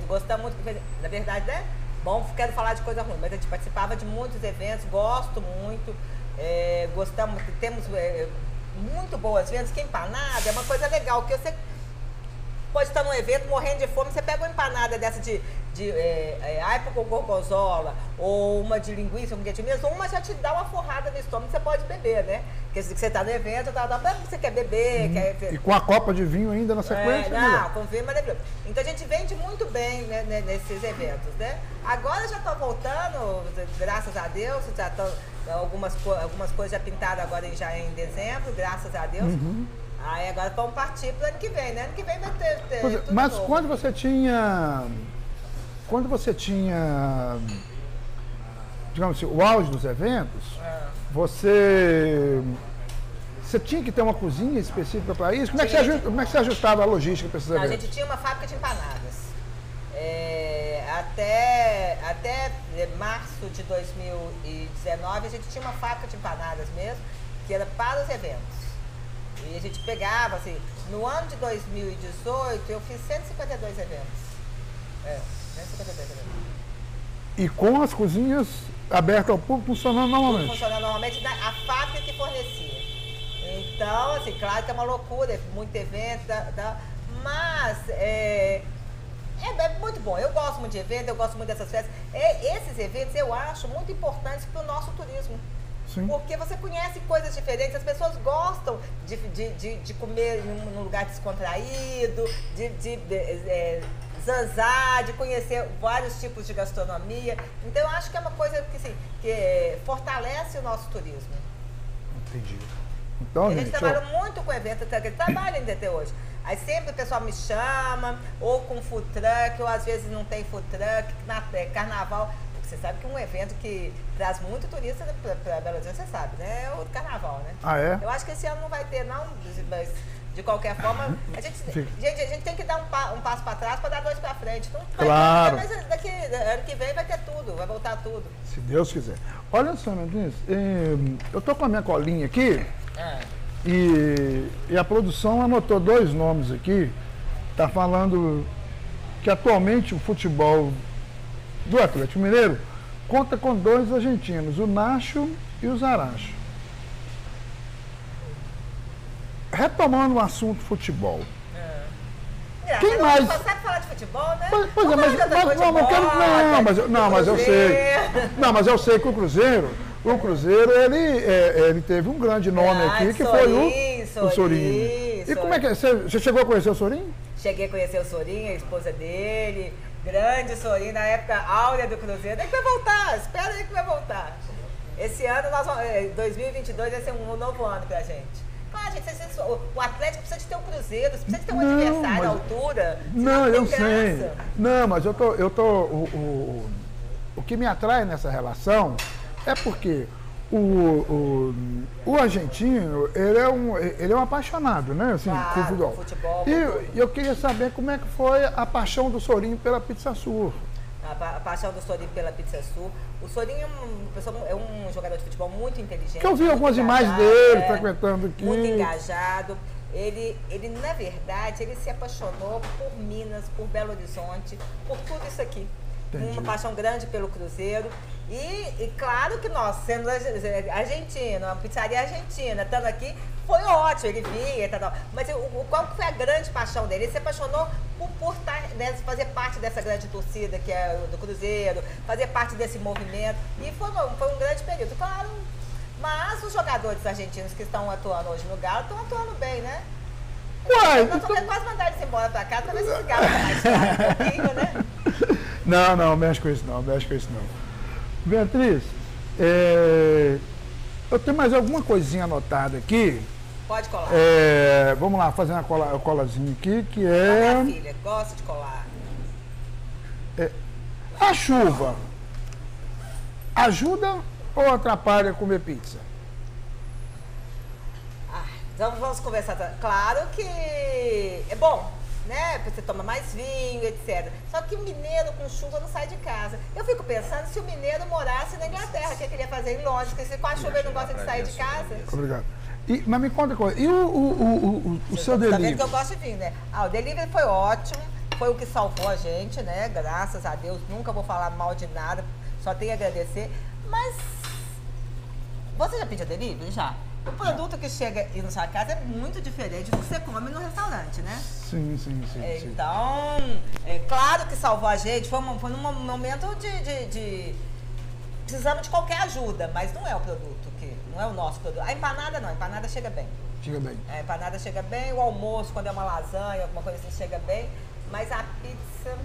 Speaker 3: Gostamos muito. Na verdade, né? Bom, quero falar de coisa ruim, mas a gente participava de muitos eventos, gosto muito. eh, gostamos, temos eh, muito boas vendas, que empanada é uma coisa legal, que você pode estar num evento morrendo de fome, você pega uma empanada dessa de, de é, é, aipo com gorgonzola, ou uma de linguiça, um de mesmo, uma já te dá uma forrada no estômago, você pode beber, né? Porque se você está no evento, tá, tá, você quer beber, quer...
Speaker 1: E com a copa de vinho ainda na sequência?
Speaker 3: É, não, com vinho é maravilhoso. Então a gente vende muito bem né, né, nesses eventos, né? Agora já estão voltando, graças a Deus, já estão algumas, algumas coisas já pintadas agora em- já em dezembro, graças a Deus.
Speaker 1: Uhum.
Speaker 3: Aí agora vamos partir para o ano que vem, né? Ano que vem vai ter. ter
Speaker 1: é, Mas
Speaker 3: novo.
Speaker 1: quando você tinha. Quando você tinha. Digamos assim, o auge dos eventos,
Speaker 3: Ah.
Speaker 1: você. Você tinha que ter uma cozinha específica para isso? Como é, que você
Speaker 3: Tinha.
Speaker 1: aju- como é que você ajustava a logística para esses
Speaker 3: Não, a
Speaker 1: eventos?
Speaker 3: gente tinha uma fábrica de empanadas. É, até, até março de 2019 a gente tinha uma fábrica de empanadas mesmo, que era para os eventos. E a gente pegava, assim, no ano de 2018 eu fiz 152 eventos. É, 152 eventos.
Speaker 1: E com as cozinhas abertas ao público funcionando normalmente.
Speaker 3: funcionando normalmente na a fábrica que fornecia. Então, assim, claro que é uma loucura, é muito evento, tá, tá, mas é, é, é muito bom. Eu gosto muito de evento, eu gosto muito dessas festas. É, esses eventos eu acho muito importantes para o nosso turismo.
Speaker 1: Sim.
Speaker 3: Porque você conhece coisas diferentes, as pessoas gostam de, de, de, de comer num, num lugar descontraído, de, de, de é, zanzar, de conhecer vários tipos de gastronomia. Então eu acho que é uma coisa que, assim, que é, fortalece o nosso turismo.
Speaker 1: Entendi. Então,
Speaker 3: a gente
Speaker 1: gente, ó,
Speaker 3: trabalha muito com evento, até que trabalha ainda até hoje. Aí sempre o pessoal me chama, ou com food truck, ou às vezes não tem food truck, na, é, carnaval. Você sabe que um evento que traz muito turista para Belo Horizonte, você sabe, né? É o carnaval, né?
Speaker 1: Ah, é?
Speaker 3: Eu acho que esse ano não vai ter, não, mas de qualquer forma, a gente, gente, a gente tem que dar um, pa, um passo para trás para dar dois para frente. Então,
Speaker 1: claro.
Speaker 3: Vai, mas daqui, ano que vem vai ter tudo, vai voltar tudo.
Speaker 1: Se Deus quiser. Olha só, Mendes, eu tô com a minha colinha aqui é. e, e a produção anotou dois nomes aqui. Tá falando que atualmente o futebol do Atlético Mineiro conta com dois argentinos, o Nacho e o Zaracho. Retomando o assunto futebol.
Speaker 3: É. Quem mais? Só sabe falar de futebol, né? Pois, pois é,
Speaker 1: mas, mas, mas não, não, quero, não, mas, não, mas eu sei. Não, mas eu sei que o Cruzeiro, o Cruzeiro, ele, é, ele teve um grande nome ah, aqui, que Sorin, foi o, o Sorinho. E como é que é? Você, você chegou a conhecer o Sorinho?
Speaker 3: Cheguei a conhecer o Sorinho, a esposa dele. Grande Sorin, na época áurea do Cruzeiro. É que vai voltar, espera aí que vai voltar. Esse ano, nós, 2022, é, vai ser um novo ano pra gente. Claro, gente, o Atlético precisa de ter um Cruzeiro, precisa de ter um não, adversário à altura.
Speaker 1: Não, não eu sei. Não, mas eu tô. Eu tô o, o, o que me atrai nessa relação é porque o, o, o, argentino, ele é, um, ele é um apaixonado, né? Assim,
Speaker 3: claro,
Speaker 1: com futebol.
Speaker 3: futebol
Speaker 1: e eu queria saber como é que foi a paixão do Sorinho pela Pizza Sul.
Speaker 3: A, a paixão do Sorinho pela Pizza Sul. O Sorinho é um, é um jogador de futebol muito inteligente.
Speaker 1: Que eu vi algumas imagens dele é, frequentando aqui.
Speaker 3: Muito engajado. Ele, ele, na verdade, ele se apaixonou por Minas, por Belo Horizonte, por tudo isso aqui. Entendi. Uma paixão grande pelo Cruzeiro. E, e, claro que nós, sendo argentino, uma pizzaria argentina, estando aqui, foi ótimo, ele vinha, tal, mas o, qual foi a grande paixão dele? Ele se apaixonou por, tar, né, fazer parte dessa grande torcida que é do Cruzeiro, fazer parte desse movimento, e foi, foi um grande período. Claro, mas os jogadores argentinos que estão atuando hoje no Galo estão atuando bem, né?
Speaker 1: Uai,
Speaker 3: Nós então... quase mandar eles embora pra cá, talvez esse Galo tá mais claro um pouquinho, né?
Speaker 1: Não, não, mexe com isso não, mexe com isso não. Beatriz, é, eu tenho mais alguma coisinha anotada aqui.
Speaker 3: Pode colar.
Speaker 1: É, vamos lá, fazer uma cola, colazinha aqui, que é.
Speaker 3: A minha filha gosta de colar.
Speaker 1: É, a chuva ajuda ou atrapalha comer pizza?
Speaker 3: Ah, então vamos conversar. Claro que é bom, né? Você toma mais vinho, etc. Só que o mineiro com chuva não sai de casa. Eu fico pensando se o mineiro morasse na Inglaterra, o que ele queria fazer em Londres, porque se com a chuva ele não gosta de sair de casa.
Speaker 1: Obrigado. E, mas me conta coisa, e o, o, o, o, seu delivery? Vendo
Speaker 3: que eu gosto de vinho, né? Ah, o delivery foi ótimo, foi o que salvou a gente, né? Graças a Deus, nunca vou falar mal de nada, só tenho a agradecer. Mas você já pediu delivery? Já. O produto que chega aí na sua casa é muito diferente do que você come no restaurante, né?
Speaker 1: Sim, sim, sim.
Speaker 3: É. Então, é claro que salvou a gente, foi, foi num momento de, de, de, Precisamos de qualquer ajuda, mas não é o produto que. Não é o nosso produto. A empanada não, a empanada chega bem.
Speaker 1: Chega bem.
Speaker 3: A empanada chega bem, o almoço, quando é uma lasanha, alguma coisa assim, chega bem. Mas a pizza.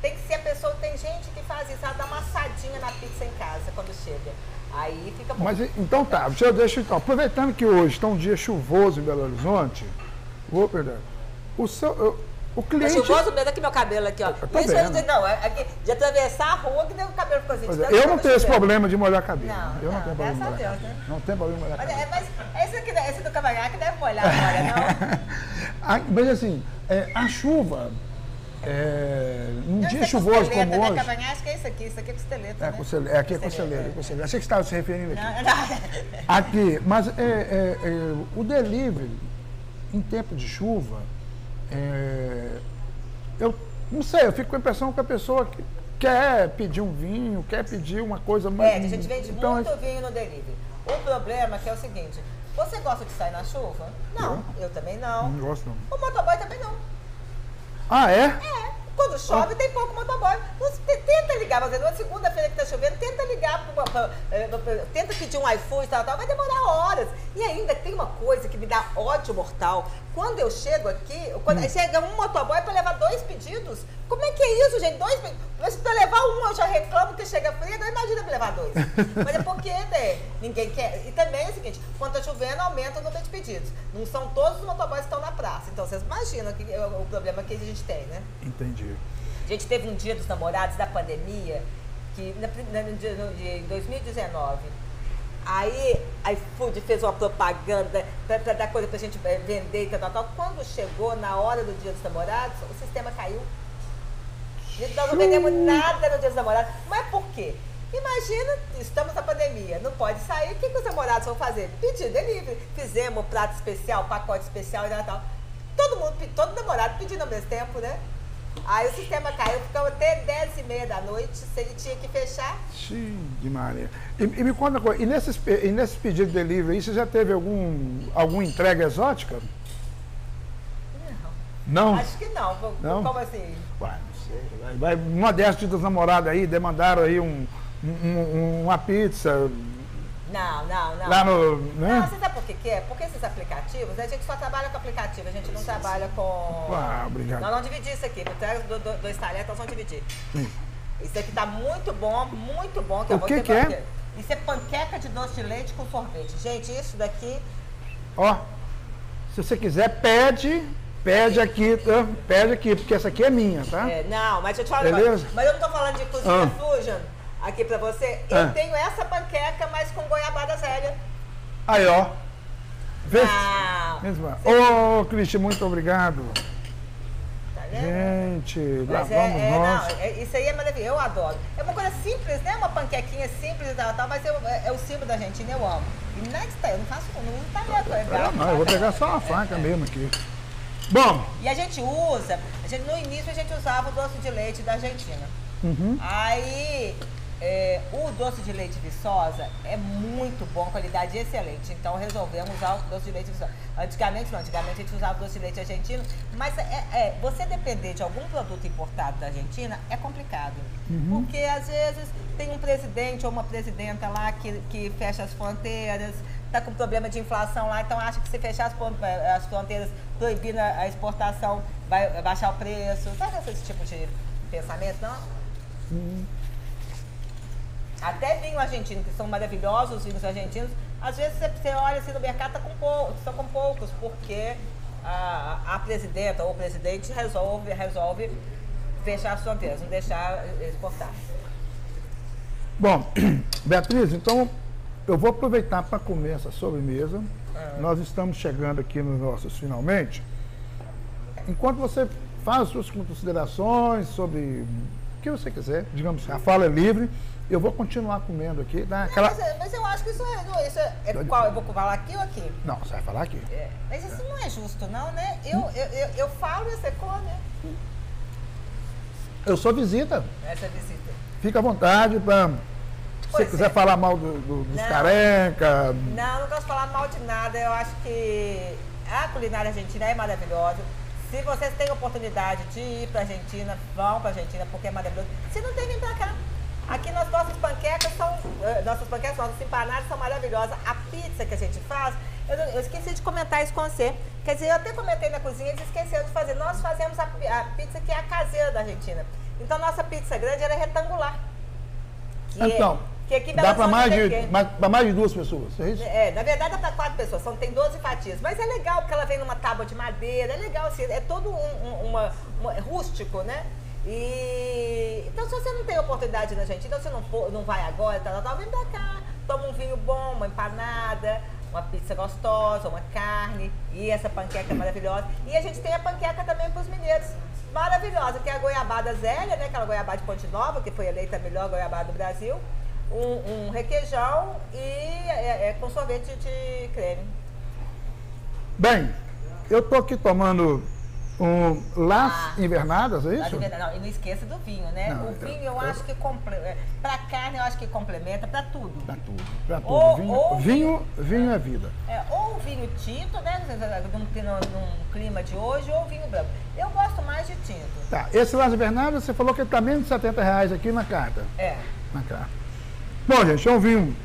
Speaker 3: Tem que ser a pessoa. Tem gente que faz isso, ela dá uma assadinha na pizza em casa quando chega. Aí fica bom.
Speaker 1: Mas então tá, deixa, deixa então. Aproveitando que hoje está um dia chuvoso em Belo Horizonte, vou perder. O seu. Eu, o cliente.
Speaker 3: É chuvoso mesmo aqui meu cabelo aqui, ó. Tá Isso eu não, é aqui, de atravessar a rua que o cabelo ficou assim.
Speaker 1: É, eu não tenho esse problema de molhar cabelo.
Speaker 3: Não,
Speaker 1: eu não,
Speaker 3: não tenho problema de molhar Deus, cabelo.
Speaker 1: Né? Não tem problema de molhar
Speaker 3: mas,
Speaker 1: cabelo.
Speaker 3: É, mas esse, aqui, esse do cavanhaque deve molhar agora, não?
Speaker 1: mas assim, é, a chuva é, um dia chuvoso como
Speaker 3: né?
Speaker 1: hoje.
Speaker 3: Cavanhaque é isso aqui, isso aqui é costeleta. É,
Speaker 1: né? costeleta, é aqui é costeleta. É. Achei que você estava se referindo aqui. Não, não. Aqui, mas é, é, é, o delivery, em tempo de chuva, é, eu não sei, eu fico com a impressão que a pessoa que quer pedir um vinho, quer pedir uma coisa
Speaker 3: mais. É, a gente vende então, muito vinho no delivery. O problema é que é o seguinte: você gosta de sair na chuva? Não, eu, eu também não.
Speaker 1: Não gosto não.
Speaker 3: O motoboy também não.
Speaker 1: Ah, é?
Speaker 3: É. Quando chove, ah. tem pouco motoboy. Tenta ligar, mas na segunda-feira que está chovendo, tenta ligar, pra, pra, é, pra, tenta pedir um iFood, tal, tal, vai demorar horas. E ainda tem uma coisa que me dá ódio mortal. Quando eu chego aqui, quando hum. chega um motoboy para levar dois pedidos, como é que é isso, gente? Dois Mas para levar um eu já reclamo que chega frio, não imagina para levar dois. Mas é porque né, ninguém quer. E também é o seguinte, quando está chovendo, aumenta o número de pedidos. Não são todos os motoboys que estão na praça. Então vocês imaginam que, é o, o problema que a gente tem, né?
Speaker 1: Entendi.
Speaker 3: A gente teve um dia dos namorados da pandemia que na, na, no, em 2019, aí a iFood fez uma propaganda para dar coisa pra gente eh, vender e tal, tal, tal. Quando chegou na hora do dia dos namorados, o sistema caiu. Então não vendemos nada no dia dos namorados. Mas por quê? Imagina, estamos na pandemia, não pode sair, o que, que os namorados vão fazer? Pedir delivery. Fizemos prato especial, pacote especial e tal. Todo mundo, todo namorado pedindo ao mesmo tempo, né? Aí o sistema caiu, ficamos até 10 e meia da noite, se ele tinha que fechar.
Speaker 1: Sim, de Maria. E, e me conta uma coisa, e nesses, e nesses pedidos de delivery aí, você já teve algum, alguma entrega exótica? Não.
Speaker 3: Acho que não. Como
Speaker 1: Não?
Speaker 3: como assim?
Speaker 1: Ué, não sei. Vai, uma dessas dos namorados aí, demandaram aí um- um- uma pizza
Speaker 3: Não, não, não.
Speaker 1: lá no.
Speaker 3: Não,
Speaker 1: Né?
Speaker 3: você sabe por que, que é? Porque esses aplicativos, a gente só trabalha com aplicativo, a gente não trabalha com.
Speaker 1: Ah, obrigado.
Speaker 3: Nós vamos dividir isso aqui, do, do, dois talheres, nós vamos dividir. Isso aqui tá muito bom, muito bom.
Speaker 1: O
Speaker 3: eu vou
Speaker 1: que que é?
Speaker 3: Isso é panqueca de doce de leite com sorvete. Gente, isso daqui.
Speaker 1: Ó, se você quiser, pede, pede aqui, tá? Pede aqui, porque essa aqui é minha, tá?
Speaker 3: é, não, mas eu te um
Speaker 1: Beleza.
Speaker 3: Mas eu não tô falando de cozinha
Speaker 1: Ah.
Speaker 3: suja aqui pra você. Eu
Speaker 1: Ah.
Speaker 3: tenho essa panqueca, mas com goiabada velha.
Speaker 1: Aí, ó. Vê.
Speaker 3: Não.
Speaker 1: Mesmo. Ô, Cristian, muito obrigado.
Speaker 3: Tá?
Speaker 1: Gente, lá
Speaker 3: é,
Speaker 1: vamos
Speaker 3: é,
Speaker 1: nós.
Speaker 3: não, é- isso aí é maravilhoso, eu adoro. É uma coisa simples, né? Uma panquequinha simples e tal, tal, mas eu, é, é o símbolo da Argentina, eu amo. E next time, eu não faço, não uso talento, é
Speaker 1: É,
Speaker 3: legal.
Speaker 1: não, eu vou pegar só uma faca mesmo aqui. Bom,
Speaker 3: E a gente usa, a gente, no início a gente usava o doce de leite da Argentina.
Speaker 1: Uhum.
Speaker 3: Aí, é, o doce de leite Viçosa é muito bom, qualidade excelente. Então resolvemos usar o doce de leite Viçosa. Antigamente não, antigamente a gente usava o doce de leite argentino. Mas é, é, você depender de algum produto importado da Argentina é complicado. Porque às vezes tem um presidente ou uma presidenta lá que, que fecha as fronteiras, está com problema de inflação lá, então acha que se fechar as, eh, as fronteiras, proibindo a a exportação, vai baixar o preço. Sabe esse tipo de pensamento, não? Até vinho argentino, que são maravilhosos os vinhos argentinos, às vezes você, olha assim no mercado, tá com pou- estão com poucos, porque a, a presidenta ou o presidente resolve, resolve fechar as fronteiras, não deixar exportar.
Speaker 1: bom, Beatriz, então eu vou aproveitar para comer essa sobremesa. Nós estamos chegando aqui nos nossos finalmente. Enquanto você faz as suas considerações sobre o que você quiser, digamos, a fala é livre, eu vou continuar comendo aqui. Dá aquela...
Speaker 3: Mas, é- mas eu acho que isso é. Isso é, é qual? Eu vou falar aqui ou aqui?
Speaker 1: Não, você vai falar aqui.
Speaker 3: É, mas isso não é justo, não, né? Eu, eu, eu, eu falo e você come, né?
Speaker 1: Eu sou visita.
Speaker 3: Essa visita.
Speaker 1: Fica à vontade para. Se você quiser
Speaker 3: é.
Speaker 1: falar mal do, do- dos
Speaker 3: Não.
Speaker 1: careca.
Speaker 3: Não, não de falar mal de nada. Eu acho que a culinária argentina é maravilhosa. Se vocês têm oportunidade de ir para Argentina, vão para Argentina porque é maravilhoso. Se não tem, vem para cá. Aqui nas nossas panquecas são, eh, nossas panquecas, nossas empanadas são maravilhosas. A pizza que a gente faz, eu, eu esqueci de comentar isso com você. Quer dizer, eu até comentei na cozinha eles esqueceram de fazer. Nós fazemos a, a pizza que é a caseira da Argentina. Então, nossa pizza grande era retangular. Que é-
Speaker 1: Então,
Speaker 3: que aqui em
Speaker 1: dá para mais, de,
Speaker 3: que-
Speaker 1: mais, de duas pessoas, é isso?
Speaker 3: é, na verdade é para quatro pessoas, são, tem 12 fatias. Mas é legal porque ela vem numa tábua de madeira, é legal assim, é todo um, um- uma, uma- é rústico, né? E então se você não tem oportunidade na Argentina, você não, for, não vai agora, tal, tal, tal, vem pra cá, toma um vinho bom, uma empanada, uma pizza gostosa, uma carne, e essa panqueca maravilhosa. E a gente tem a panqueca também para os mineiros. Maravilhosa, que é a goiabada zélia, né? Aquela goiabada de Ponte Nova, que foi eleita a melhor goiabada do Brasil um, um requeijão e é, é, com sorvete de creme.
Speaker 1: Bem, eu tô aqui tomando um Las
Speaker 3: Ah,
Speaker 1: Invernadas, é isso?
Speaker 3: não, e não esqueça do vinho, né?
Speaker 1: Não,
Speaker 3: o
Speaker 1: eu-
Speaker 3: vinho eu,
Speaker 1: eu-
Speaker 3: acho que complementa. Pra carne eu acho que complementa, pra tudo.
Speaker 1: Pra tudo, pra tudo.
Speaker 3: Ou-
Speaker 1: vinho,
Speaker 3: ou-
Speaker 1: vinho, vinho é vida.
Speaker 3: É, ou vinho tinto, né? Num, num, num clima de hoje, ou vinho branco. Eu gosto mais de tinto.
Speaker 1: Tá, esse Las Invernadas, você falou que ele tá menos de 70 reais aqui na carta.
Speaker 3: É.
Speaker 1: Na carta. Bom, gente, é um vinho.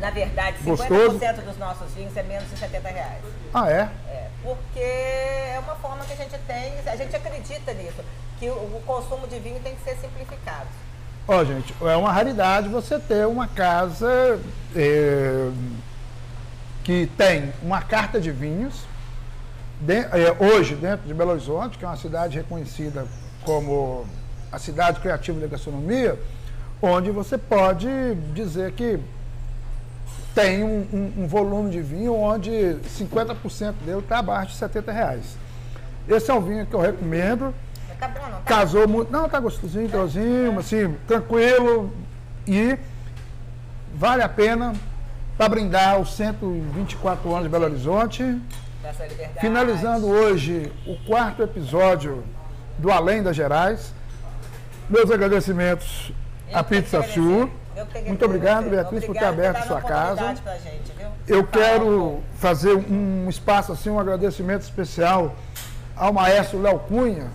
Speaker 3: Na verdade, 50%
Speaker 1: Gostoso.
Speaker 3: dos nossos vinhos é menos de 70 reais.
Speaker 1: Ah, é?
Speaker 3: É, porque é uma forma que a gente tem, a gente acredita nisso, que o, o consumo de vinho tem que ser simplificado.
Speaker 1: Ó, gente, é uma raridade você ter uma casa é, que tem uma carta de vinhos. de- é, hoje, dentro de Belo Horizonte, que é uma cidade reconhecida como a cidade criativa da gastronomia, onde você pode dizer que tem um, um, um volume de vinho onde 50% dele está abaixo de 70 reais. Esse é um vinho que eu recomendo.
Speaker 3: Tá bom, não? Tá
Speaker 1: Casou muito. Não, tá gostosinho, gostosinho, assim, tranquilo. E vale a pena para brindar os 124 anos de Belo Horizonte. Finalizando hoje o quarto episódio do Além das Gerais. Meus agradecimentos à Pizza Sul. Muito obrigado. Beatriz, por ter aberto sua casa.
Speaker 3: gente?
Speaker 1: Eu
Speaker 3: um
Speaker 1: quero fazer um espaço assim, um agradecimento especial ao maestro Léo Cunha,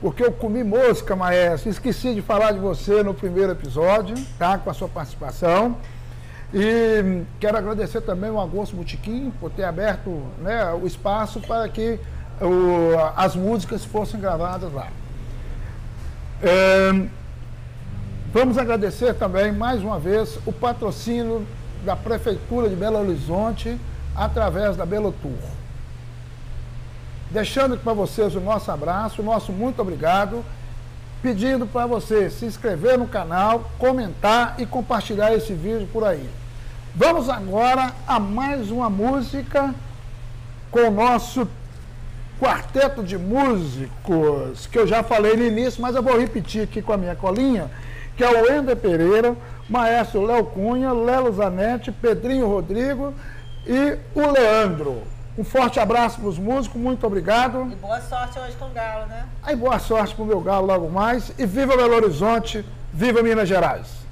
Speaker 1: porque eu comi mosca, maestro. Esqueci de falar de você no primeiro episódio, tá? Com a sua participação. E quero agradecer também ao Agosto Botequim por ter aberto né, o espaço para que o- as músicas fossem gravadas lá. É, Vamos agradecer também, mais uma vez, o patrocínio da Prefeitura de Belo Horizonte através da Belo Tour. Deixando para vocês o nosso abraço, o nosso muito obrigado, pedindo para você se inscrever no canal, comentar e compartilhar esse vídeo por aí. Vamos agora a mais uma música com o nosso quarteto de músicos, que eu já falei no início, mas eu vou repetir aqui com a minha colinha, que é o Ender Pereira, Maestro Léo Cunha, Lelo Zanetti, Pedrinho Rodrigo e o Leandro. Um forte abraço para os músicos, muito obrigado.
Speaker 3: E boa sorte hoje com o Galo, né?
Speaker 1: Aí boa sorte para o meu galo logo mais. E viva Belo Horizonte, viva Minas Gerais.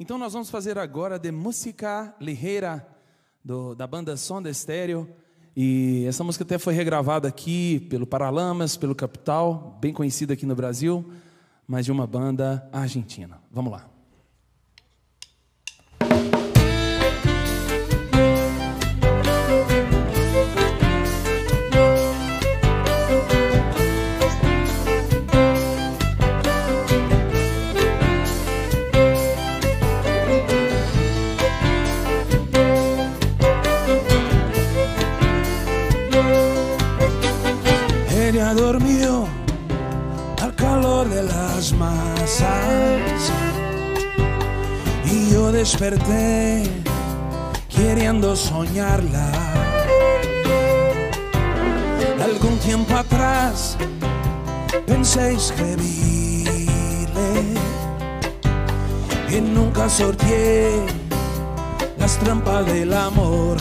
Speaker 2: Então nós vamos fazer agora de música ligeira do- da banda Som de Estéreo. E essa música até foi regravada aqui pelo Paralamas, pelo Capital, bem conhecida aqui no Brasil, mas de uma banda argentina. Vamos lá.
Speaker 4: Y yo desperté queriendo soñarla. Algún tiempo atrás pensé escribirle y nunca sorteé las trampas del amor.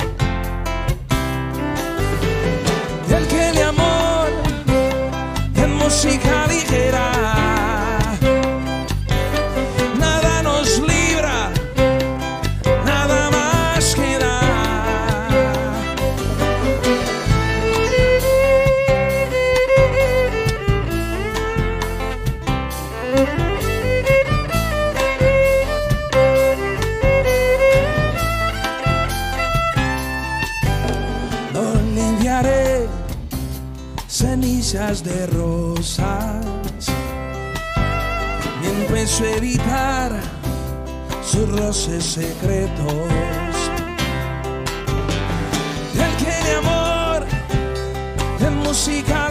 Speaker 4: Del que el amor en música ligera y empiezo a evitar sus roces secretos. Del que de amor, de música